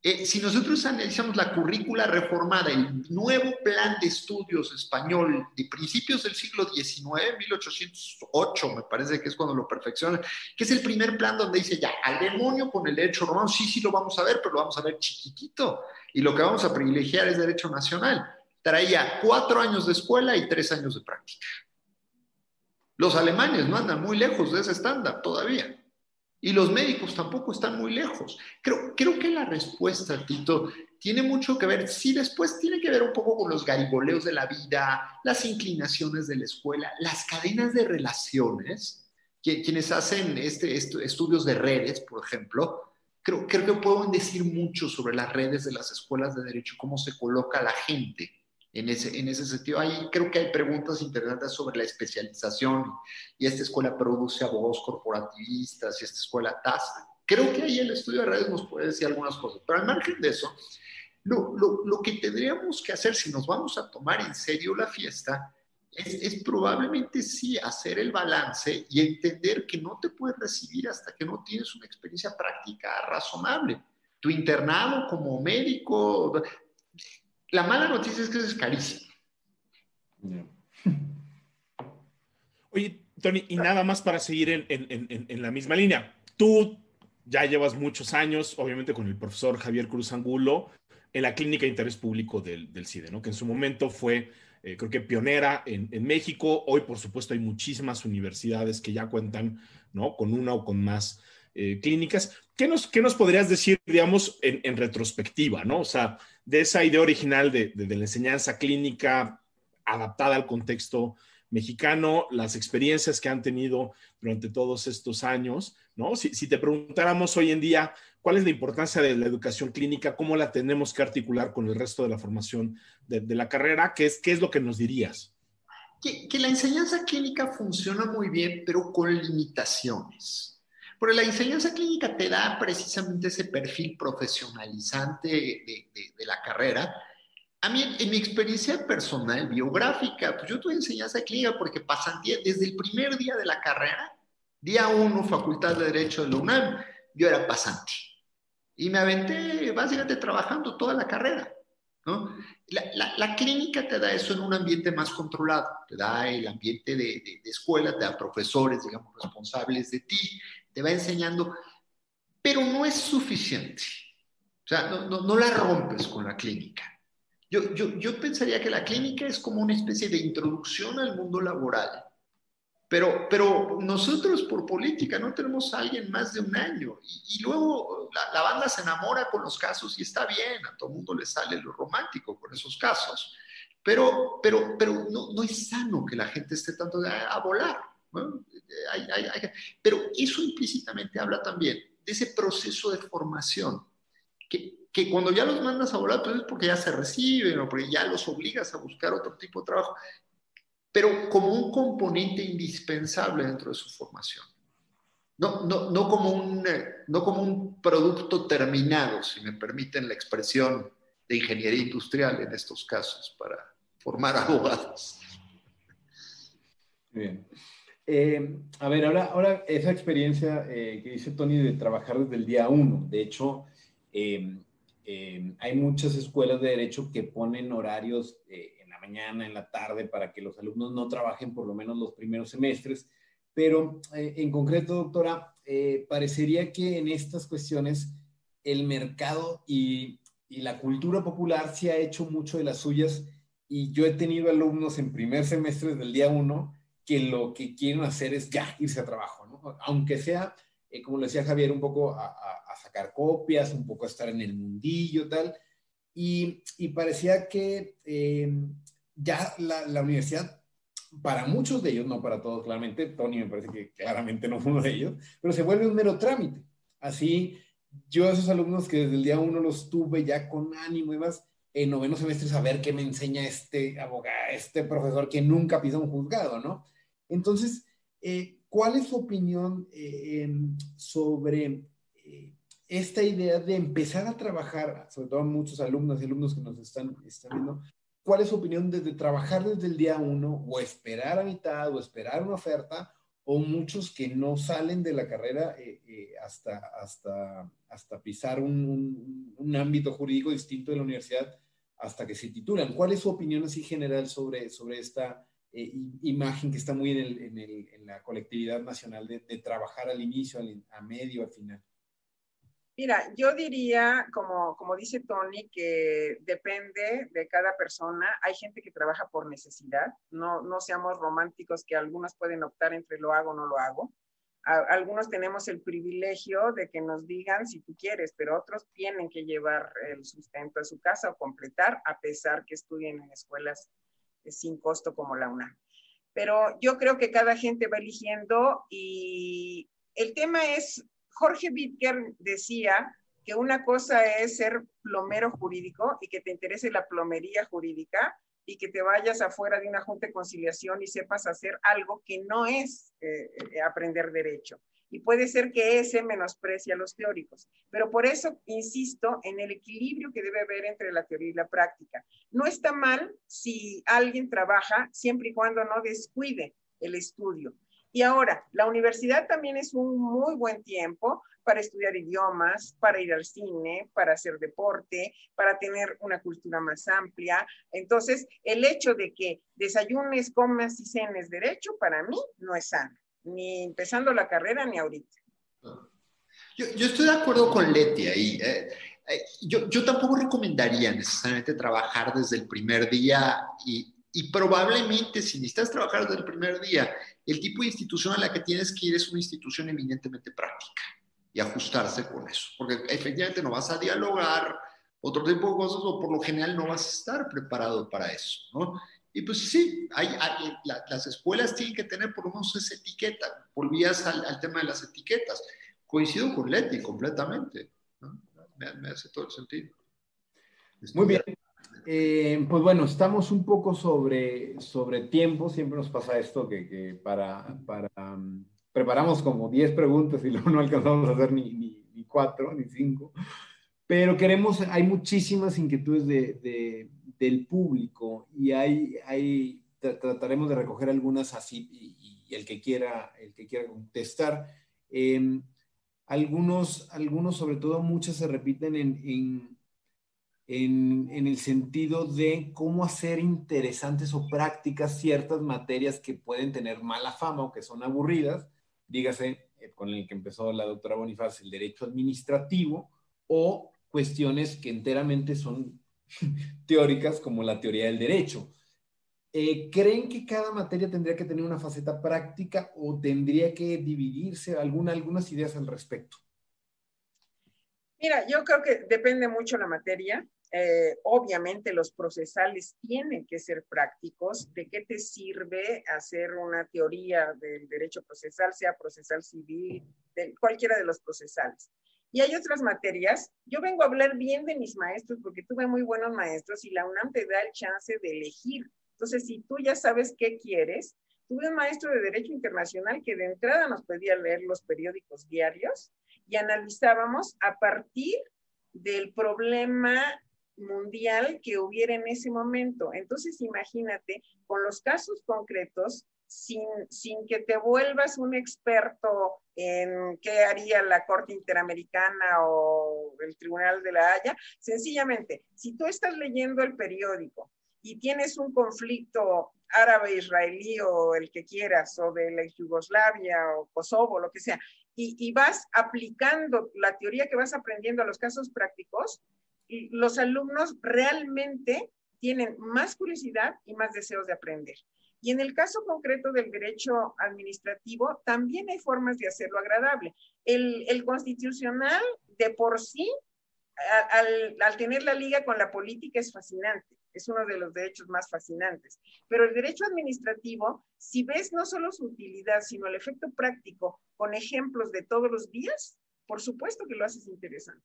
Eh, si nosotros analizamos la currícula reformada, el nuevo plan de estudios español de principios del siglo XIX, 1808, me parece que es cuando lo perfecciona, que es el primer plan donde dice ya, al demonio con el derecho romano, sí, sí lo vamos a ver, pero lo vamos a ver chiquitito, y lo que vamos a privilegiar es derecho nacional. Traía cuatro años de escuela y tres años de práctica. Los alemanes no andan muy lejos de ese estándar todavía. Y los médicos tampoco están muy lejos. Creo, creo que la respuesta, Tito, tiene mucho que ver, sí, después tiene que ver un poco con los gariboleos de la vida, las inclinaciones de la escuela, las cadenas de relaciones, quienes hacen este, estudios de redes, por ejemplo, creo, creo que pueden decir mucho sobre las redes de las escuelas de derecho, cómo se coloca la gente en ese, en ese sentido. Ahí creo que hay preguntas interesantes sobre la especialización y esta escuela produce abogados corporativistas y esta escuela tasa. Creo que ahí el estudio de redes nos puede decir algunas cosas, pero al margen de eso, lo, lo, lo que tendríamos que hacer si nos vamos a tomar en serio la fiesta es, es, probablemente sí hacer el balance y entender que no te puedes recibir hasta que no tienes una experiencia práctica razonable. Tu internado como médico, la mala noticia es que es carísimo. Oye, Tony, y nada más para seguir en, la misma línea. Tú ya llevas muchos años, obviamente con el profesor Javier Cruz Angulo, en la Clínica de Interés Público del, CIDE, ¿no? que en su momento fue, eh, creo que pionera en, México. Hoy, por supuesto, hay muchísimas universidades que ya cuentan ¿no? con una o con más eh, clínicas. ¿Qué nos, ¿Qué nos podrías decir, digamos, en, retrospectiva? ¿no? O sea, de esa idea original de, la enseñanza clínica adaptada al contexto mexicano, las experiencias que han tenido durante todos estos años, ¿no? Si, te preguntáramos hoy en día cuál es la importancia de la educación clínica, cómo la tenemos que articular con el resto de la formación de, la carrera, ¿qué es, ¿qué es lo que nos dirías? Que la enseñanza clínica funciona muy bien, pero con limitaciones. Porque la enseñanza clínica te da precisamente ese perfil profesionalizante de, la carrera. A mí, en mi experiencia personal, biográfica, pues yo tuve enseñanza clínica porque pasantía desde el primer día de la carrera, día uno, Facultad de Derecho de la UNAM, yo era pasante. Y me aventé básicamente trabajando toda la carrera. ¿no? La, clínica te da eso en un ambiente más controlado, te da el ambiente de, de, escuela, te da profesores, digamos, responsables de ti, te va enseñando, pero no es suficiente. O sea, no, no, no la rompes con la clínica. Yo, yo, yo pensaría que la clínica es como una especie de introducción al mundo laboral pero, pero nosotros por política no tenemos a alguien más de un año y, luego la, banda se enamora con los casos y está bien, a todo mundo le sale lo romántico con esos casos, pero, pero, pero no, no es sano que la gente esté tanto a, volar. Pero eso implícitamente habla también de ese proceso de formación, que, que cuando ya los mandas a volar, pues es porque ya se reciben o porque ya los obligas a buscar otro tipo de trabajo pero como un componente indispensable dentro de su formación. No, no, no, como un, eh, no como un producto terminado, si me permiten la expresión de ingeniería industrial en estos casos, para formar abogados. Bien. Eh, a ver, ahora, esa experiencia eh, que dice Tony de trabajar desde el día uno, de hecho, hay muchas escuelas de derecho que ponen horarios mañana, en la tarde, para que los alumnos no trabajen por lo menos los primeros semestres. Pero eh, en concreto, doctora, eh, parecería que en estas cuestiones el mercado y, la cultura popular se ha hecho mucho de las suyas y yo he tenido alumnos en primer semestre del día uno que lo que quieren hacer es ya irse a trabajo, ¿no? aunque sea, eh, como le decía Javier, un poco a, a, sacar copias, un poco a estar en el mundillo, tal. Y, y parecía que ya la, universidad, para muchos de ellos, no para todos claramente, Tony me parece que claramente no fue uno de ellos, pero se vuelve un mero trámite. Así, yo a esos alumnos que desde el día uno los tuve ya con ánimo y más, en noveno semestre saber qué me enseña este abogado, este profesor que nunca pisa un juzgado, ¿no? Entonces, eh, ¿cuál es su opinión eh, sobre eh, esta idea de empezar a trabajar, sobre todo muchos alumnos y alumnos que nos están, están viendo, ¿Cuál es su opinión desde trabajar desde el día uno o esperar a mitad o esperar una oferta o muchos que no salen de la carrera hasta, hasta, hasta pisar un, un, ámbito jurídico distinto de la universidad hasta que se titulan? ¿Cuál es su opinión así general sobre, sobre esta eh, imagen que está muy en, el, en, el, en, la colectividad nacional de, de trabajar al inicio, al, a medio, al final? Mira, yo diría, como, como dice Tony, que depende de cada persona. Hay gente que trabaja por necesidad. No, no seamos románticos que algunos pueden optar entre lo hago o no lo hago. algunos tenemos el privilegio de que nos digan si tú quieres, pero otros tienen que llevar el sustento a su casa o completar, a pesar que estudien en escuelas sin costo como la UNAM. Pero yo creo que cada gente va eligiendo y el tema es Jorge Wittger decía que una cosa es ser plomero jurídico y que te interese la plomería jurídica y que te vayas afuera de una junta de conciliación y sepas hacer algo que no es eh, eh, aprender derecho. Y puede ser que ese menosprecie a los teóricos. Pero por eso insisto en el equilibrio que debe haber entre la teoría y la práctica. No está mal si alguien trabaja siempre y cuando no descuide el estudio. Y ahora, la universidad también es un muy buen tiempo para estudiar idiomas, para ir al cine, para hacer deporte, para tener una cultura más amplia. Entonces, el hecho de que desayunes, comas y cenes derecho, para mí no es sano, ni empezando la carrera ni ahorita. Yo, estoy de acuerdo con Leti ahí. Eh, eh, yo, yo tampoco recomendaría necesariamente trabajar desde el primer día y, y probablemente si necesitas trabajar desde el primer día el tipo de institución a la que tienes que ir es una institución eminentemente práctica y ajustarse con eso, porque efectivamente no vas a dialogar otro tipo de cosas o por lo general no vas a estar preparado para eso, ¿no? Y pues sí, hay, las escuelas tienen que tener por lo menos esa etiqueta. Volvías al, tema de las etiquetas. Coincido con Leti completamente. Me, me, hace todo el sentido. Muy bien. Eh, pues bueno, estamos un poco sobre, sobre tiempo. Siempre nos pasa esto que, para, para um, preparamos como 10 preguntas y luego no alcanzamos a hacer ni, ni, cuatro ni cinco. Pero queremos, hay muchísimas inquietudes de, del público y hay, hay, trataremos de recoger algunas así y, el, que quiera, el que quiera contestar. Em, algunos, algunos, sobre todo muchas se repiten en en, en, el sentido de cómo hacer interesantes o prácticas ciertas materias que pueden tener mala fama o que son aburridas, dígase, eh, con el que empezó la doctora Bonifaz, el derecho administrativo, o cuestiones que enteramente son teóricas como la teoría del derecho. Eh, ¿Creen que cada materia tendría que tener una faceta práctica o tendría que dividirse? Alguna, algunas ideas al respecto. Mira, yo creo que depende mucho la materia. Eh, obviamente los procesales tienen que ser prácticos. ¿De qué te sirve hacer una teoría del derecho procesal, sea procesal civil, de cualquiera de los procesales? Y hay otras materias. Yo vengo a hablar bien de mis maestros porque tuve muy buenos maestros y la UNAM te da el chance de elegir. Entonces, si tú ya sabes qué quieres, tuve un maestro de Derecho Internacional que de entrada nos pedía leer los periódicos diarios y analizábamos a partir del problema mundial que hubiera en ese momento. Entonces, imagínate, con los casos concretos, sin, sin que te vuelvas un experto en qué haría la Corte Interamericana o el Tribunal de la Haya, sencillamente, si tú estás leyendo el periódico y tienes un conflicto árabe-israelí o el que quieras, o de la Yugoslavia o Kosovo, lo que sea, y, y vas aplicando la teoría que vas aprendiendo a los casos prácticos, los alumnos realmente tienen más curiosidad y más deseos de aprender. Y en el caso concreto del derecho administrativo, también hay formas de hacerlo agradable. El, constitucional, de por sí, al, al, tener la liga con la política, es fascinante. Es uno de los derechos más fascinantes. Pero el derecho administrativo, si ves no solo su utilidad, sino el efecto práctico con ejemplos de todos los días, por supuesto que lo haces interesante.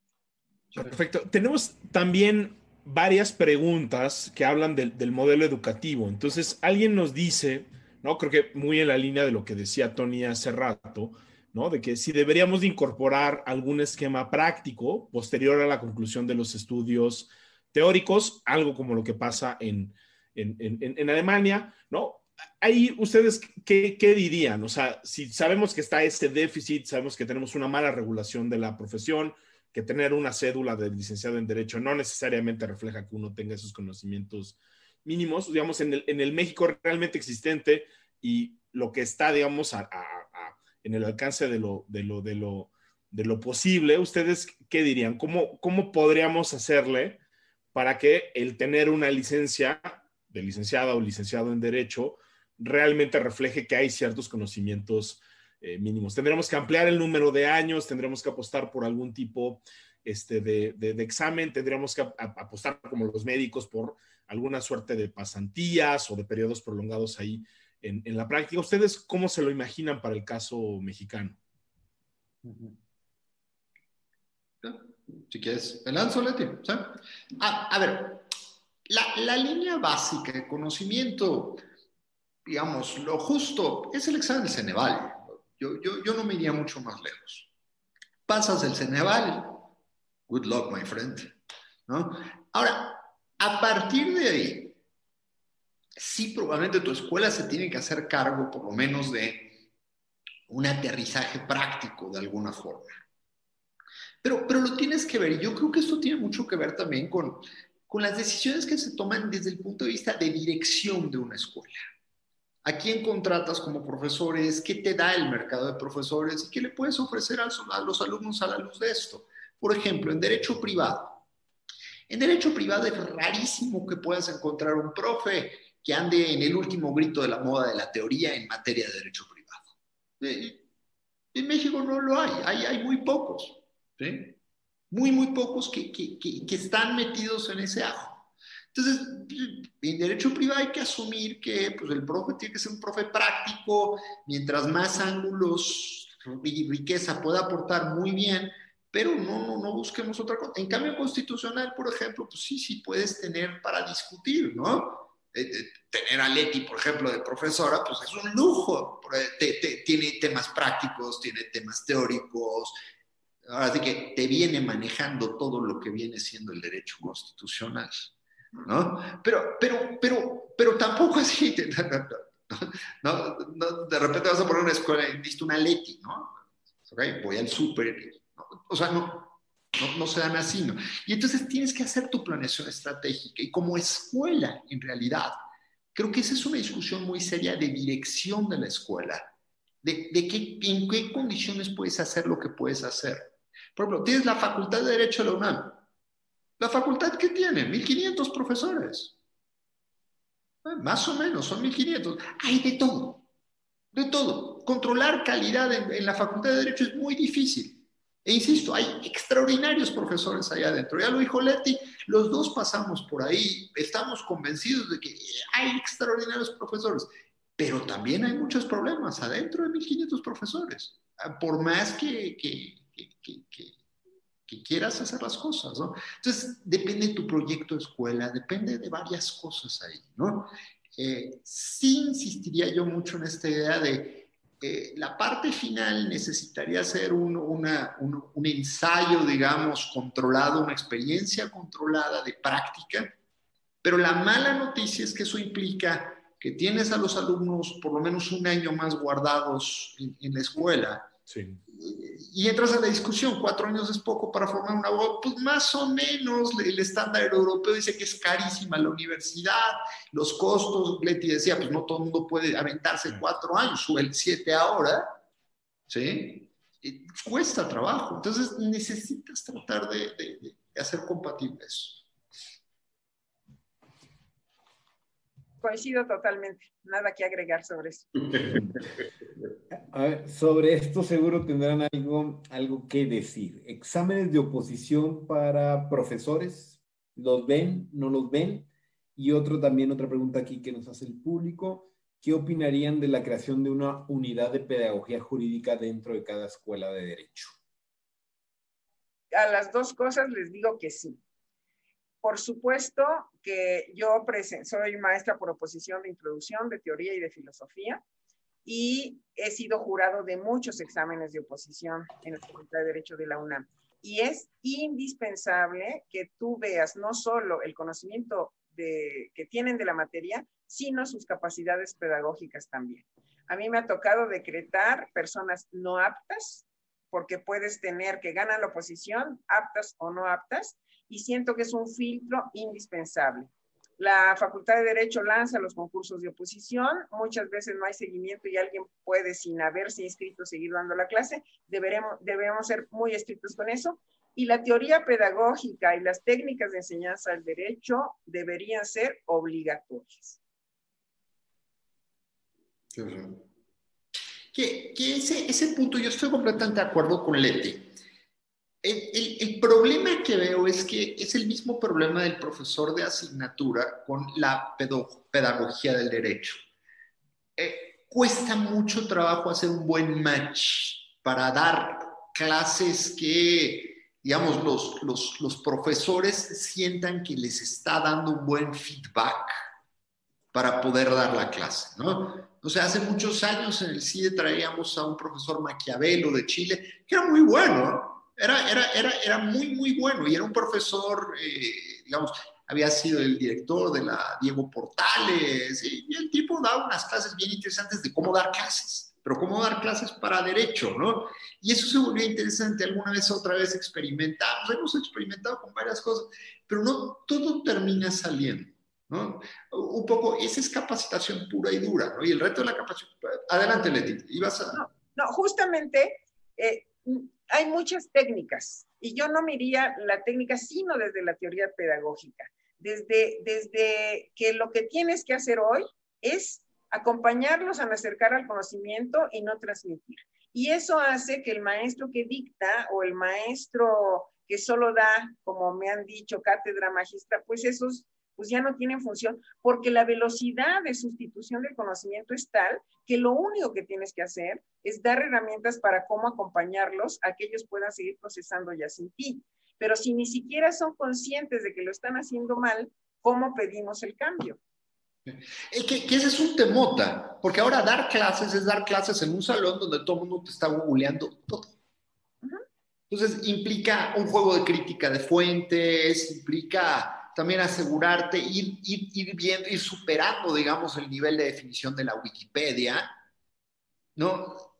Perfecto. Tenemos también varias preguntas que hablan del, del, modelo educativo. Entonces, alguien nos dice, ¿no? Creo que muy en la línea de lo que decía Tony hace rato, ¿no? De que si deberíamos de incorporar algún esquema práctico posterior a la conclusión de los estudios teóricos, algo como lo que pasa en, en, en, en Alemania, ¿no? Ahí ustedes, ¿qué, ¿qué, dirían? O sea, si sabemos que está este déficit, sabemos que tenemos una mala regulación de la profesión, que tener una cédula de licenciado en Derecho no necesariamente refleja que uno tenga esos conocimientos mínimos, digamos, en el, en el México realmente existente y lo que está, digamos, en el alcance de lo, de, lo, de, lo, de lo posible, ¿ustedes qué dirían? ¿Cómo, ¿Cómo podríamos hacerle para que el tener una licencia de licenciada o licenciado en Derecho realmente refleje que hay ciertos conocimientos eh. Tendremos que ampliar el número de años, tendremos que apostar por algún tipo este, de, examen, tendríamos que apostar como los médicos por alguna suerte de pasantías o de periodos prolongados ahí en, la práctica. ¿Ustedes cómo se lo imaginan para el caso mexicano? Si quieres, me lanzo, Leti. A, a, ver, la, la línea básica de conocimiento, digamos, lo justo es el examen de Ceneval. Yo, yo, yo no me iría mucho más lejos. Pasas el Ceneval, good luck, my friend. ¿no? Ahora, a partir de ahí, sí probablemente tu escuela se tiene que hacer cargo por lo menos de un aterrizaje práctico de alguna forma. Pero, pero lo tienes que ver, yo creo que esto tiene mucho que ver también con, con las decisiones que se toman desde el punto de vista de dirección de una escuela a quién contratas como profesores, qué te da el mercado de profesores y qué le puedes ofrecer a los alumnos a la luz de esto. Por ejemplo, en derecho privado. En derecho privado es rarísimo que puedas encontrar un profe que ande en el último grito de la moda de la teoría en materia de derecho privado. Eh, en México no lo hay, hay, hay muy pocos, muy, muy pocos que están metidos en ese ajo. Entonces, en derecho privado hay que asumir que pues, el profe tiene que ser un profe práctico, mientras más ángulos y riqueza pueda aportar muy bien, pero no, no, no busquemos otra cosa. En cambio constitucional, por ejemplo, pues sí, sí puedes tener para discutir, ¿no? Eh, eh, tener a Leti, por ejemplo, de profesora, pues es un lujo. Te, te, tiene temas prácticos, tiene temas teóricos. Ahora que te viene manejando todo lo que viene siendo el derecho constitucional. ¿No? Pero, pero, pero, pero tampoco así, no, no, de repente vas a poner una escuela viste una Leti, ¿no? Okay, voy al súper, o sea, no, no, no se dan así, ¿no? Y entonces tienes que hacer tu planeación estratégica y como escuela, en realidad, creo que esa es una discusión muy seria de dirección de la escuela, de, de qué, en qué condiciones puedes hacer lo que puedes hacer. Por ejemplo, tienes la Facultad de Derecho de la UNAM. La facultad que tiene, 1500 profesores. Eh, más o menos, son 1500. Hay de todo, de todo. Controlar calidad en, en la Facultad de Derecho es muy difícil. E insisto, hay extraordinarios profesores allá adentro. Ya lo dijo Leti, los dos pasamos por ahí, estamos convencidos de que hay extraordinarios profesores, pero también hay muchos problemas adentro de 1500 profesores. Ah, por más que, que, que, que quieras hacer las cosas, ¿no? Entonces, depende de tu proyecto de escuela, depende de varias cosas ahí, ¿no? Eh, sí insistiría yo mucho en esta idea de la parte final necesitaría ser un, una, un, un, ensayo, digamos, controlado, una experiencia controlada de práctica, pero la mala noticia es que eso implica que tienes a los alumnos por lo menos un año más guardados en la escuela. Sí y entras a la discusión, cuatro años es poco para formar un abogado, pues más o menos el estándar europeo dice que es carísima la universidad, los costos, Leti decía, pues no todo el mundo puede aventarse cuatro años, o el siete ahora, ¿sí? Y cuesta trabajo, entonces necesitas tratar de, de, de hacer compatible eso. Coincido totalmente, nada que agregar sobre eso. sobre esto seguro tendrán algo, algo que decir. Exámenes de oposición para profesores, ¿los ven? ¿No los ven? Y otro también, otra pregunta aquí que nos hace el público. ¿Qué opinarían de la creación de una unidad de pedagogía jurídica dentro de cada escuela de derecho? A las dos cosas les digo que sí. Por supuesto que yo soy maestra por oposición de introducción de teoría y de filosofía y he sido jurado de muchos exámenes de oposición en la Facultad de Derecho de la UNAM. Y es indispensable que tú veas no solo el conocimiento que tienen de la materia, sino sus capacidades pedagógicas también. A mí me ha tocado decretar personas no aptas, porque puedes tener que ganan la oposición, aptas o no aptas, y siento que es un filtro indispensable. La Facultad de Derecho lanza los concursos de oposición, muchas veces no hay seguimiento y alguien puede, sin haberse inscrito, seguir dando la clase. Deberemos, debemos ser muy estrictos con eso. Y la teoría pedagógica y las técnicas de enseñanza del derecho deberían ser obligatorias. Que, ese, ese punto yo estoy completamente de acuerdo con Leti. El, problema que veo es que es el mismo problema del profesor de asignatura con la pedagogía del derecho. Eh, cuesta mucho trabajo hacer un buen match para dar clases que, digamos, los, los, los profesores sientan que les está dando un buen feedback para poder dar la clase, ¿no? O sea, hace muchos años en el CIDE traíamos a un profesor Maquiavelo de Chile, que era muy bueno, era, era, era, era muy, muy bueno y era un profesor, eh, digamos, había sido el director de la Diego Portales y, y, el tipo daba unas clases bien interesantes de cómo dar clases, pero cómo dar clases para derecho, ¿no? Y eso se volvió interesante. Alguna vez, otra vez experimentamos, hemos experimentado con varias cosas, pero no todo termina saliendo. ¿no? Un poco, esa es capacitación pura y dura, ¿no? Y el reto de la capacitación. Adelante, Leti, ibas a. No, no justamente. Eh, hay muchas técnicas y yo no miría la técnica sino desde la teoría pedagógica, desde, desde que lo que tienes que hacer hoy es acompañarlos a acercar al conocimiento y no transmitir. Y eso hace que el maestro que dicta o el maestro que solo da, como me han dicho, cátedra magistra, pues esos pues ya no tienen función porque la velocidad de sustitución del conocimiento es tal que lo único que tienes que hacer es dar herramientas para cómo acompañarlos a que ellos puedan seguir procesando ya sin ti. Pero si ni siquiera son conscientes de que lo están haciendo mal, ¿cómo pedimos el cambio? Que, que, ese es un temota, porque ahora dar clases es dar clases en un salón donde todo el mundo te está googleando todo. Entonces implica un juego de crítica de fuentes, implica también asegurarte, ir, ir, ir viendo, ir superando, digamos, el nivel de definición de la Wikipedia, ¿no?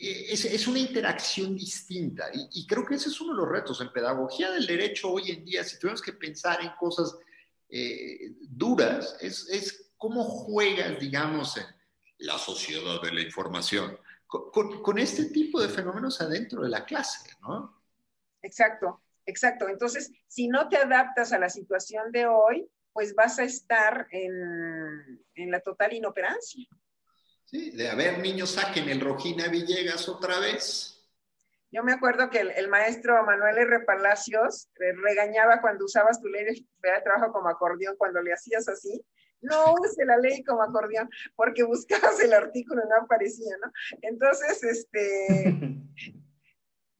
es, una interacción distinta y, creo que ese es uno de los retos en pedagogía del derecho hoy en día, si tenemos que pensar en cosas eh, duras, es, es, cómo juegas, digamos, en la sociedad de la información con, este tipo de fenómenos adentro de la clase, ¿no? Exacto, exacto. Entonces, si no te adaptas a la situación de hoy, pues vas a estar en, en la total inoperancia. Sí, de haber niños, saquen el Rojina Villegas otra vez. Yo me acuerdo que el, maestro Manuel R. Palacios regañaba cuando usabas tu ley de trabajo como acordeón, cuando le hacías así. No use la ley como acordeón, porque buscabas el artículo y no aparecía, ¿no? Entonces, este,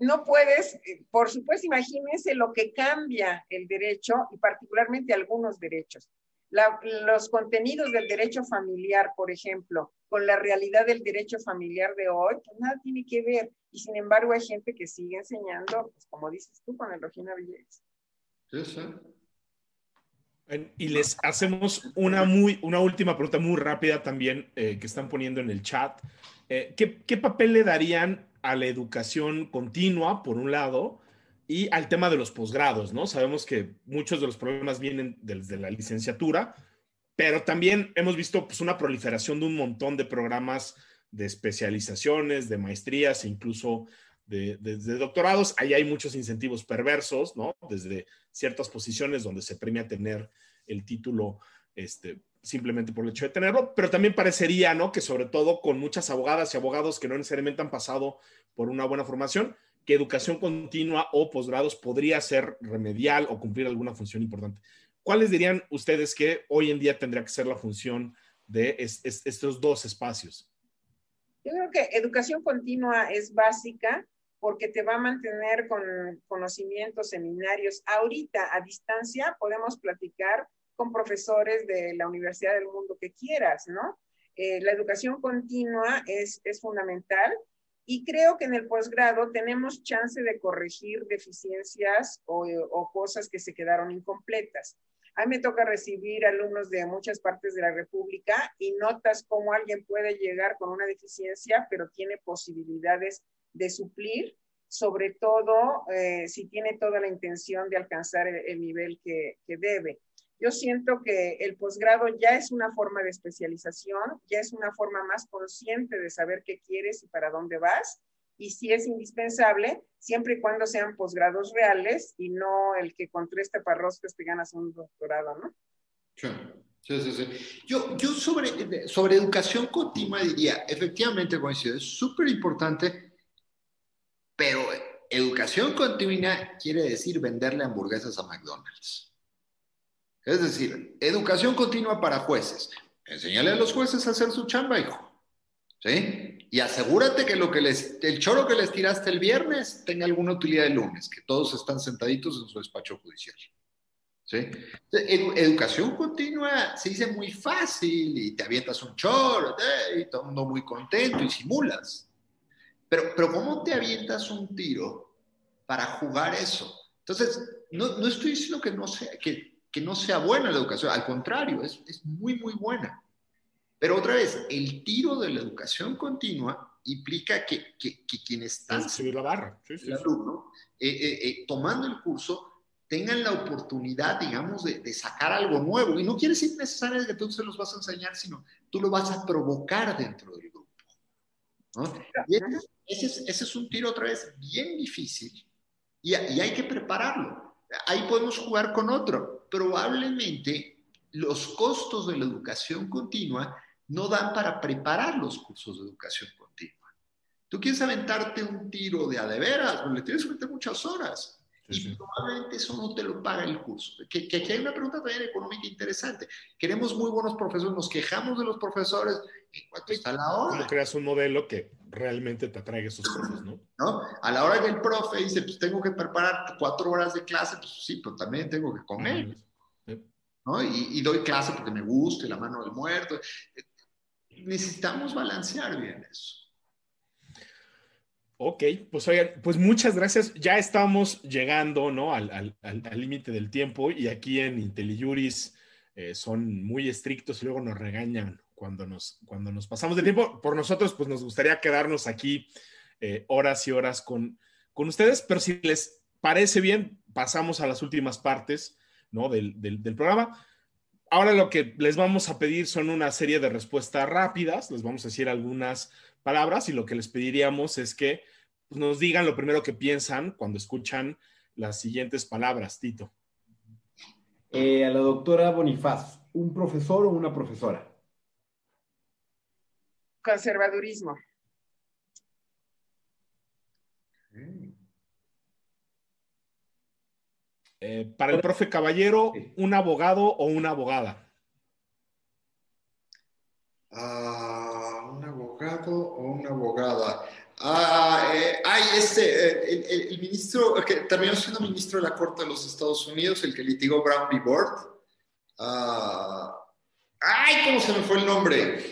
no puedes, eh, por supuesto, imagínense lo que cambia el derecho y particularmente algunos derechos. los contenidos del derecho familiar, por ejemplo, con la realidad del derecho familiar de hoy, pues nada tiene que ver. Y sin embargo hay gente que sigue enseñando, pues como dices tú, con el Rogina Villegas. Sí, sí. Y les hacemos una, muy, una última pregunta muy rápida también eh, que están poniendo en el chat. Eh, ¿qué, ¿Qué papel le darían a la educación continua, por un lado, y al tema de los posgrados, ¿no? Sabemos que muchos de los problemas vienen desde la licenciatura, pero también hemos visto pues, una proliferación de un montón de programas de especializaciones, de maestrías e incluso de, doctorados. Ahí hay muchos incentivos perversos, ¿no? Desde ciertas posiciones donde se premia tener el título este, simplemente por el hecho de tenerlo, pero también parecería, ¿no? Que sobre todo con muchas abogadas y abogados que no necesariamente han pasado por una buena formación, que educación continua o posgrados podría ser remedial o cumplir alguna función importante. ¿cuáles dirían ustedes que hoy en día tendría que ser la función de estos dos espacios? Yo creo que educación continua es básica porque te va a mantener con conocimientos, seminarios. Ahorita, a distancia, podemos platicar con profesores de la universidad del mundo que quieras, ¿no? Eh, la educación continua es, es fundamental y creo que en el posgrado tenemos chance de corregir deficiencias o, o cosas que se quedaron incompletas. A mí me toca recibir alumnos de muchas partes de la República y notas cómo alguien puede llegar con una deficiencia, pero tiene posibilidades de suplir, sobre todo eh, si tiene toda la intención de alcanzar el, nivel que, que debe. Yo siento que el posgrado ya es una forma de especialización, ya es una forma más consciente de saber qué quieres y para dónde vas y si es indispensable, siempre y cuando sean posgrados reales y no el que con tres taparroscas te ganas un doctorado, ¿no? Sí, sí, sí. Yo, yo sobre, sobre educación continua diría, efectivamente, coincido, es súper importante, pero educación continua quiere decir venderle hamburguesas a McDonald's. Es decir, educación continua para jueces. Enseñale a los jueces a hacer su chamba, hijo. ¿sí? Y asegúrate que, lo que les, el choro que les tiraste el viernes tenga alguna utilidad el lunes, que todos están sentaditos en su despacho judicial. ¿sí? educación continua se dice muy fácil y te avientas un choro y todo el mundo muy contento y simulas. Pero, pero ¿cómo te avientas un tiro para jugar eso? Entonces, no, no estoy diciendo que no, sea, que, que no sea buena la educación, al contrario, es, es muy, muy buena. Pero otra vez, el tiro de la educación continua implica que, que, que quienes están... Subir la barra, sí, sí, alumno, eh, eh, eh, tomando el curso, tengan la oportunidad, digamos, de, de, sacar algo nuevo. Y no quiere decir necesariamente que tú se los vas a enseñar, sino tú lo vas a provocar dentro del grupo. ¿no? Y ese, ese, es, ese, es, un tiro otra vez bien difícil y, y hay que prepararlo. Ahí podemos jugar con otro. Probablemente los costos de la educación continua no dan para preparar los cursos de educación continua. Tú quieres aventarte un tiro de a de veras, pues le tienes que meter muchas horas. Y probablemente eso no te lo paga el curso. Que, que, hay una pregunta también económica interesante. Queremos muy buenos profesores, nos quejamos de los profesores. ¿En cuánto está la hora? ¿Cómo creas un modelo que realmente te atraiga esos cosas, ¿no? ¿no? A la hora que el profe dice, pues tengo que preparar cuatro horas de clase, pues sí, pero también tengo que comer. ¿no? Y, y, doy clase porque me gusta, la mano del muerto necesitamos balancear bien eso. Ok, pues oigan, pues muchas gracias. Ya estamos llegando. Al límite del tiempo y aquí en IntelliJuris eh, son muy estrictos y luego nos regañan cuando nos, cuando nos pasamos de tiempo. Por nosotros, pues nos gustaría quedarnos aquí eh, horas y horas con, con ustedes, pero si les parece bien, pasamos a las últimas partes del, del, del programa. Ahora lo que les vamos a pedir son una serie de respuestas rápidas, les vamos a decir algunas palabras y lo que les pediríamos es que nos digan lo primero que piensan cuando escuchan las siguientes palabras, Tito. Eh, a la doctora Bonifaz, ¿un profesor o una profesora? Conservadurismo. Eh, para el profe Caballero, ¿un abogado o una abogada? Ah, abogado o una abogada. Ah, eh, ay, este, eh, el, el, ministro, que terminó siendo ministro de la Corte de los Estados Unidos, el que litigó Brown v. Board. Ah, ay, ¿cómo se me fue el nombre?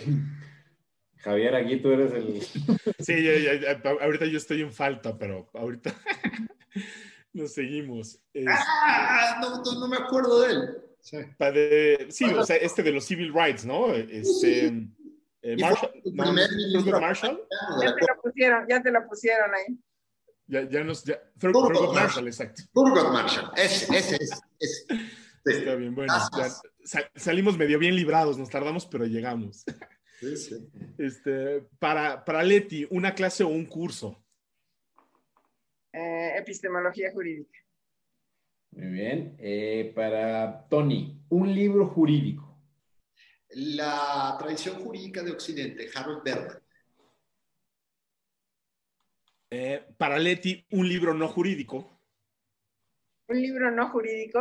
Javier, aquí tú eres el... Sí, ya, ya, ahorita yo estoy en falta, pero ahorita nos seguimos. Es... Ah, no, no, no, me acuerdo de él. Sí, de, sí o sea, este de los civil rights, ¿no? Este, eh, Marshall, no, Marshall. Ya te lo pusieron, ya te lo pusieron ahí. Ya, ya nos, ya, Thurgood, Thurgood Marshall, exacto. Thurgood Marshall, ese, ese es. Ese. Sí. Está bien, bueno, ya, sal, salimos medio bien librados, nos tardamos, pero llegamos. Sí, sí. Este, para, para Leti, ¿una clase o un curso? Eh, epistemología jurídica. Muy bien. Eh, para Tony, un libro jurídico. La tradición jurídica de Occidente, Harold Berman. Eh, para Leti, un libro no jurídico. ¿Un libro no jurídico?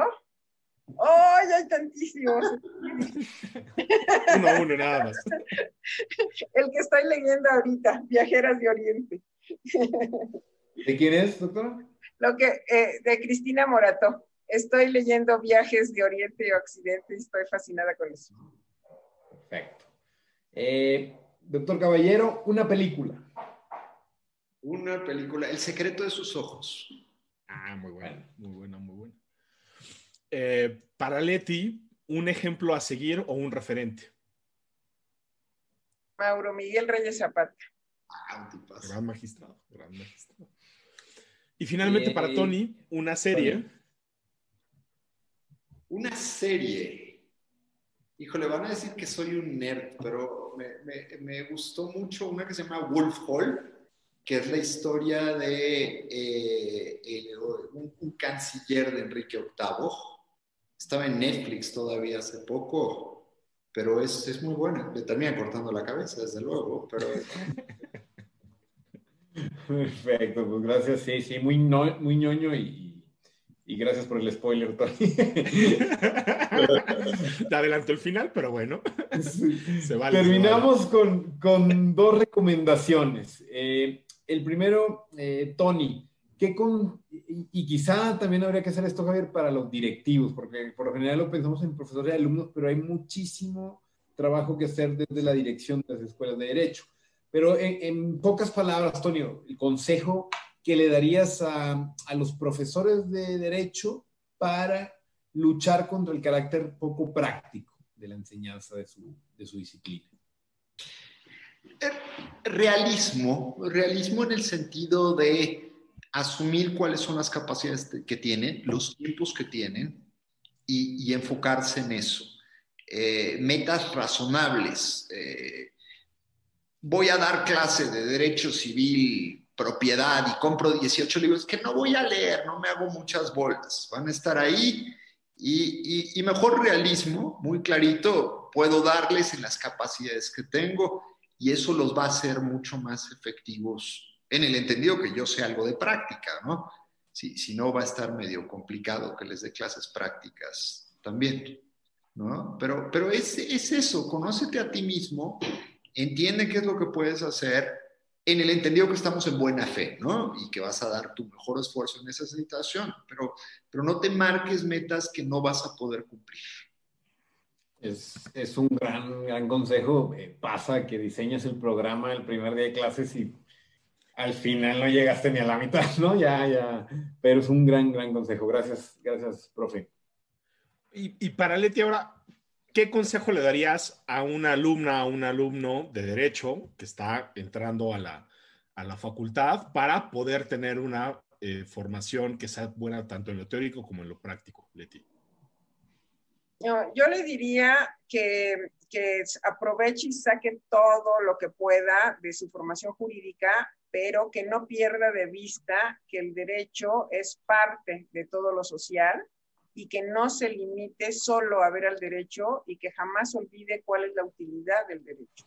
¡Ay, hay tantísimos! uno a uno, nada más. El que estoy leyendo ahorita, Viajeras de Oriente. ¿De quién es, doctora? Lo que, eh, de Cristina Morato. Estoy leyendo Viajes de Oriente y Occidente y estoy fascinada con eso. Perfecto. Eh, doctor Caballero, una película. Una película, El secreto de sus ojos. Ah, muy buena, muy buena, muy buena. Eh, para Leti, un ejemplo a seguir o un referente. Mauro Miguel Reyes Zapata. Ah, un tipazo. Gran magistrado, gran magistrado. Y finalmente, para Tony, una serie. Una serie. Híjole, van a decir que soy un nerd, pero me, me, me gustó mucho una que se llama Wolf Hall, que es la historia de eh, eh, un, un, canciller de Enrique VIII. Estaba en Netflix todavía hace poco, pero es, es muy buena. Le termina cortando la cabeza, desde luego, pero... Perfecto, pues gracias. Sí, sí, muy, no, muy ñoño y, y, gracias por el spoiler, Tony. Te adelantó el final, pero bueno. Sí. Se vale, Terminamos se vale. Con, con, dos recomendaciones. Eh, el primero, eh, Tony, ¿qué con, y, y, quizá también habría que hacer esto, Javier, para los directivos, porque por lo general lo pensamos en profesores y alumnos, pero hay muchísimo trabajo que hacer desde la dirección de las escuelas de derecho. Pero en, en, pocas palabras, Tonio, el consejo que le darías a, a, los profesores de derecho para luchar contra el carácter poco práctico de la enseñanza de su, de su disciplina. Realismo, realismo en el sentido de asumir cuáles son las capacidades que tienen, los tiempos que tienen y, y enfocarse en eso. Eh, metas razonables. Eh, voy a dar clase de derecho civil, propiedad y compro 18 libros que no voy a leer, no me hago muchas bolas, van a estar ahí y, y, mejor realismo, muy clarito, puedo darles en las capacidades que tengo y eso los va a hacer mucho más efectivos en el entendido que yo sé algo de práctica, ¿no? Si, si no va a estar medio complicado que les dé clases prácticas también, ¿no? Pero, pero es, es eso, conócete a ti mismo entiende qué es lo que puedes hacer en el entendido que estamos en buena fe, ¿no? Y que vas a dar tu mejor esfuerzo en esa situación, pero, pero no te marques metas que no vas a poder cumplir. Es, es un gran, gran consejo. Eh, pasa que diseñas el programa el primer día de clases y al final no llegaste ni a la mitad, ¿no? Ya, ya. Pero es un gran, gran consejo. Gracias, gracias, profe. Y, y para Leti, ahora, ¿qué consejo le darías a una alumna, a un alumno de derecho que está entrando a la, a la facultad para poder tener una eh, formación que sea buena tanto en lo teórico como en lo práctico, Leti? yo le diría que, que aproveche y saque todo lo que pueda de su formación jurídica, pero que no pierda de vista que el derecho es parte de todo lo social y que no se limite solo a ver al derecho y que jamás olvide cuál es la utilidad del derecho.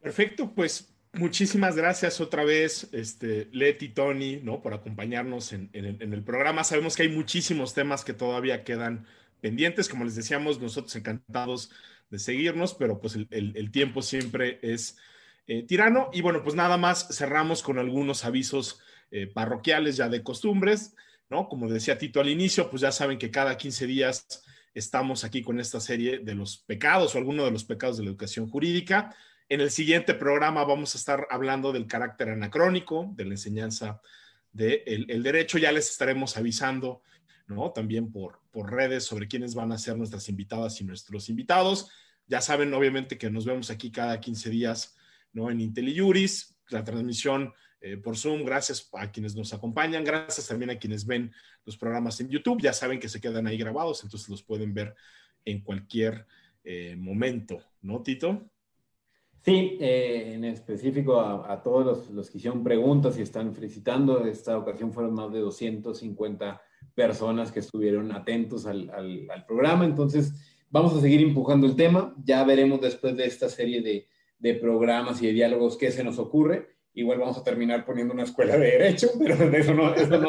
Perfecto, pues muchísimas gracias otra vez, este, Leti, Tony, ¿no? Por acompañarnos en, el, programa. Sabemos que hay muchísimos temas que todavía quedan pendientes. Como les decíamos, nosotros encantados de seguirnos, pero pues el, tiempo siempre es eh, tirano. Y bueno, pues nada más cerramos con algunos avisos eh, parroquiales ya de costumbres, ¿no? Como decía Tito al inicio, pues ya saben que cada 15 días estamos aquí con esta serie de los pecados o alguno de los pecados de la educación jurídica. En el siguiente programa vamos a estar hablando del carácter anacrónico, de la enseñanza del el derecho. Ya les estaremos avisando, ¿no? También por, por redes sobre quiénes van a ser nuestras invitadas y nuestros invitados. Ya saben, obviamente, que nos vemos aquí cada 15 días, ¿no? En IntelliJuris, la transmisión eh, por Zoom. Gracias a quienes nos acompañan. Gracias también a quienes ven los programas en YouTube. Ya saben que se quedan ahí grabados, entonces los pueden ver en cualquier eh, momento, ¿no, Tito? Sí, eh, en específico a, todos los, que hicieron preguntas y están felicitando. Esta ocasión fueron más de 250 personas que estuvieron atentos al, programa. Entonces, vamos a seguir empujando el tema. Ya veremos después de esta serie de, de programas y de diálogos qué se nos ocurre igual vamos a terminar poniendo una escuela de derecho, pero eso no, eso no,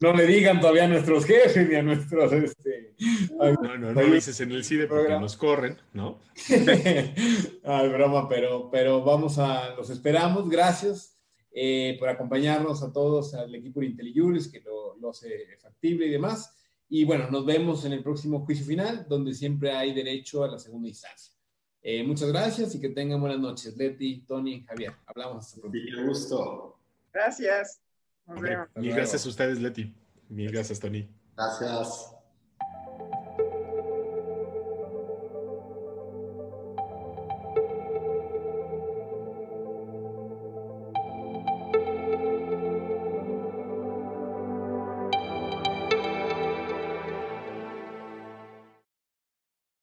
no le digan todavía a nuestros jefes ni a nuestros... Este, no, no, no lo dices en el CIDE porque nos corren, ¿no? Ay, broma, pero, pero vamos a, los esperamos, gracias eh, por acompañarnos a todos, al equipo de IntelliJuris que lo, lo hace factible y demás. Y bueno, nos vemos en el próximo juicio final, donde siempre hay derecho a la segunda instancia. Eh, muchas gracias y que tengan buenas noches. Leti, Tony, Javier. Hablamos hasta pronto. Sí, gusto. Gracias. Mil gracias a ustedes, Leti. Mil gracias, Tony. Gracias.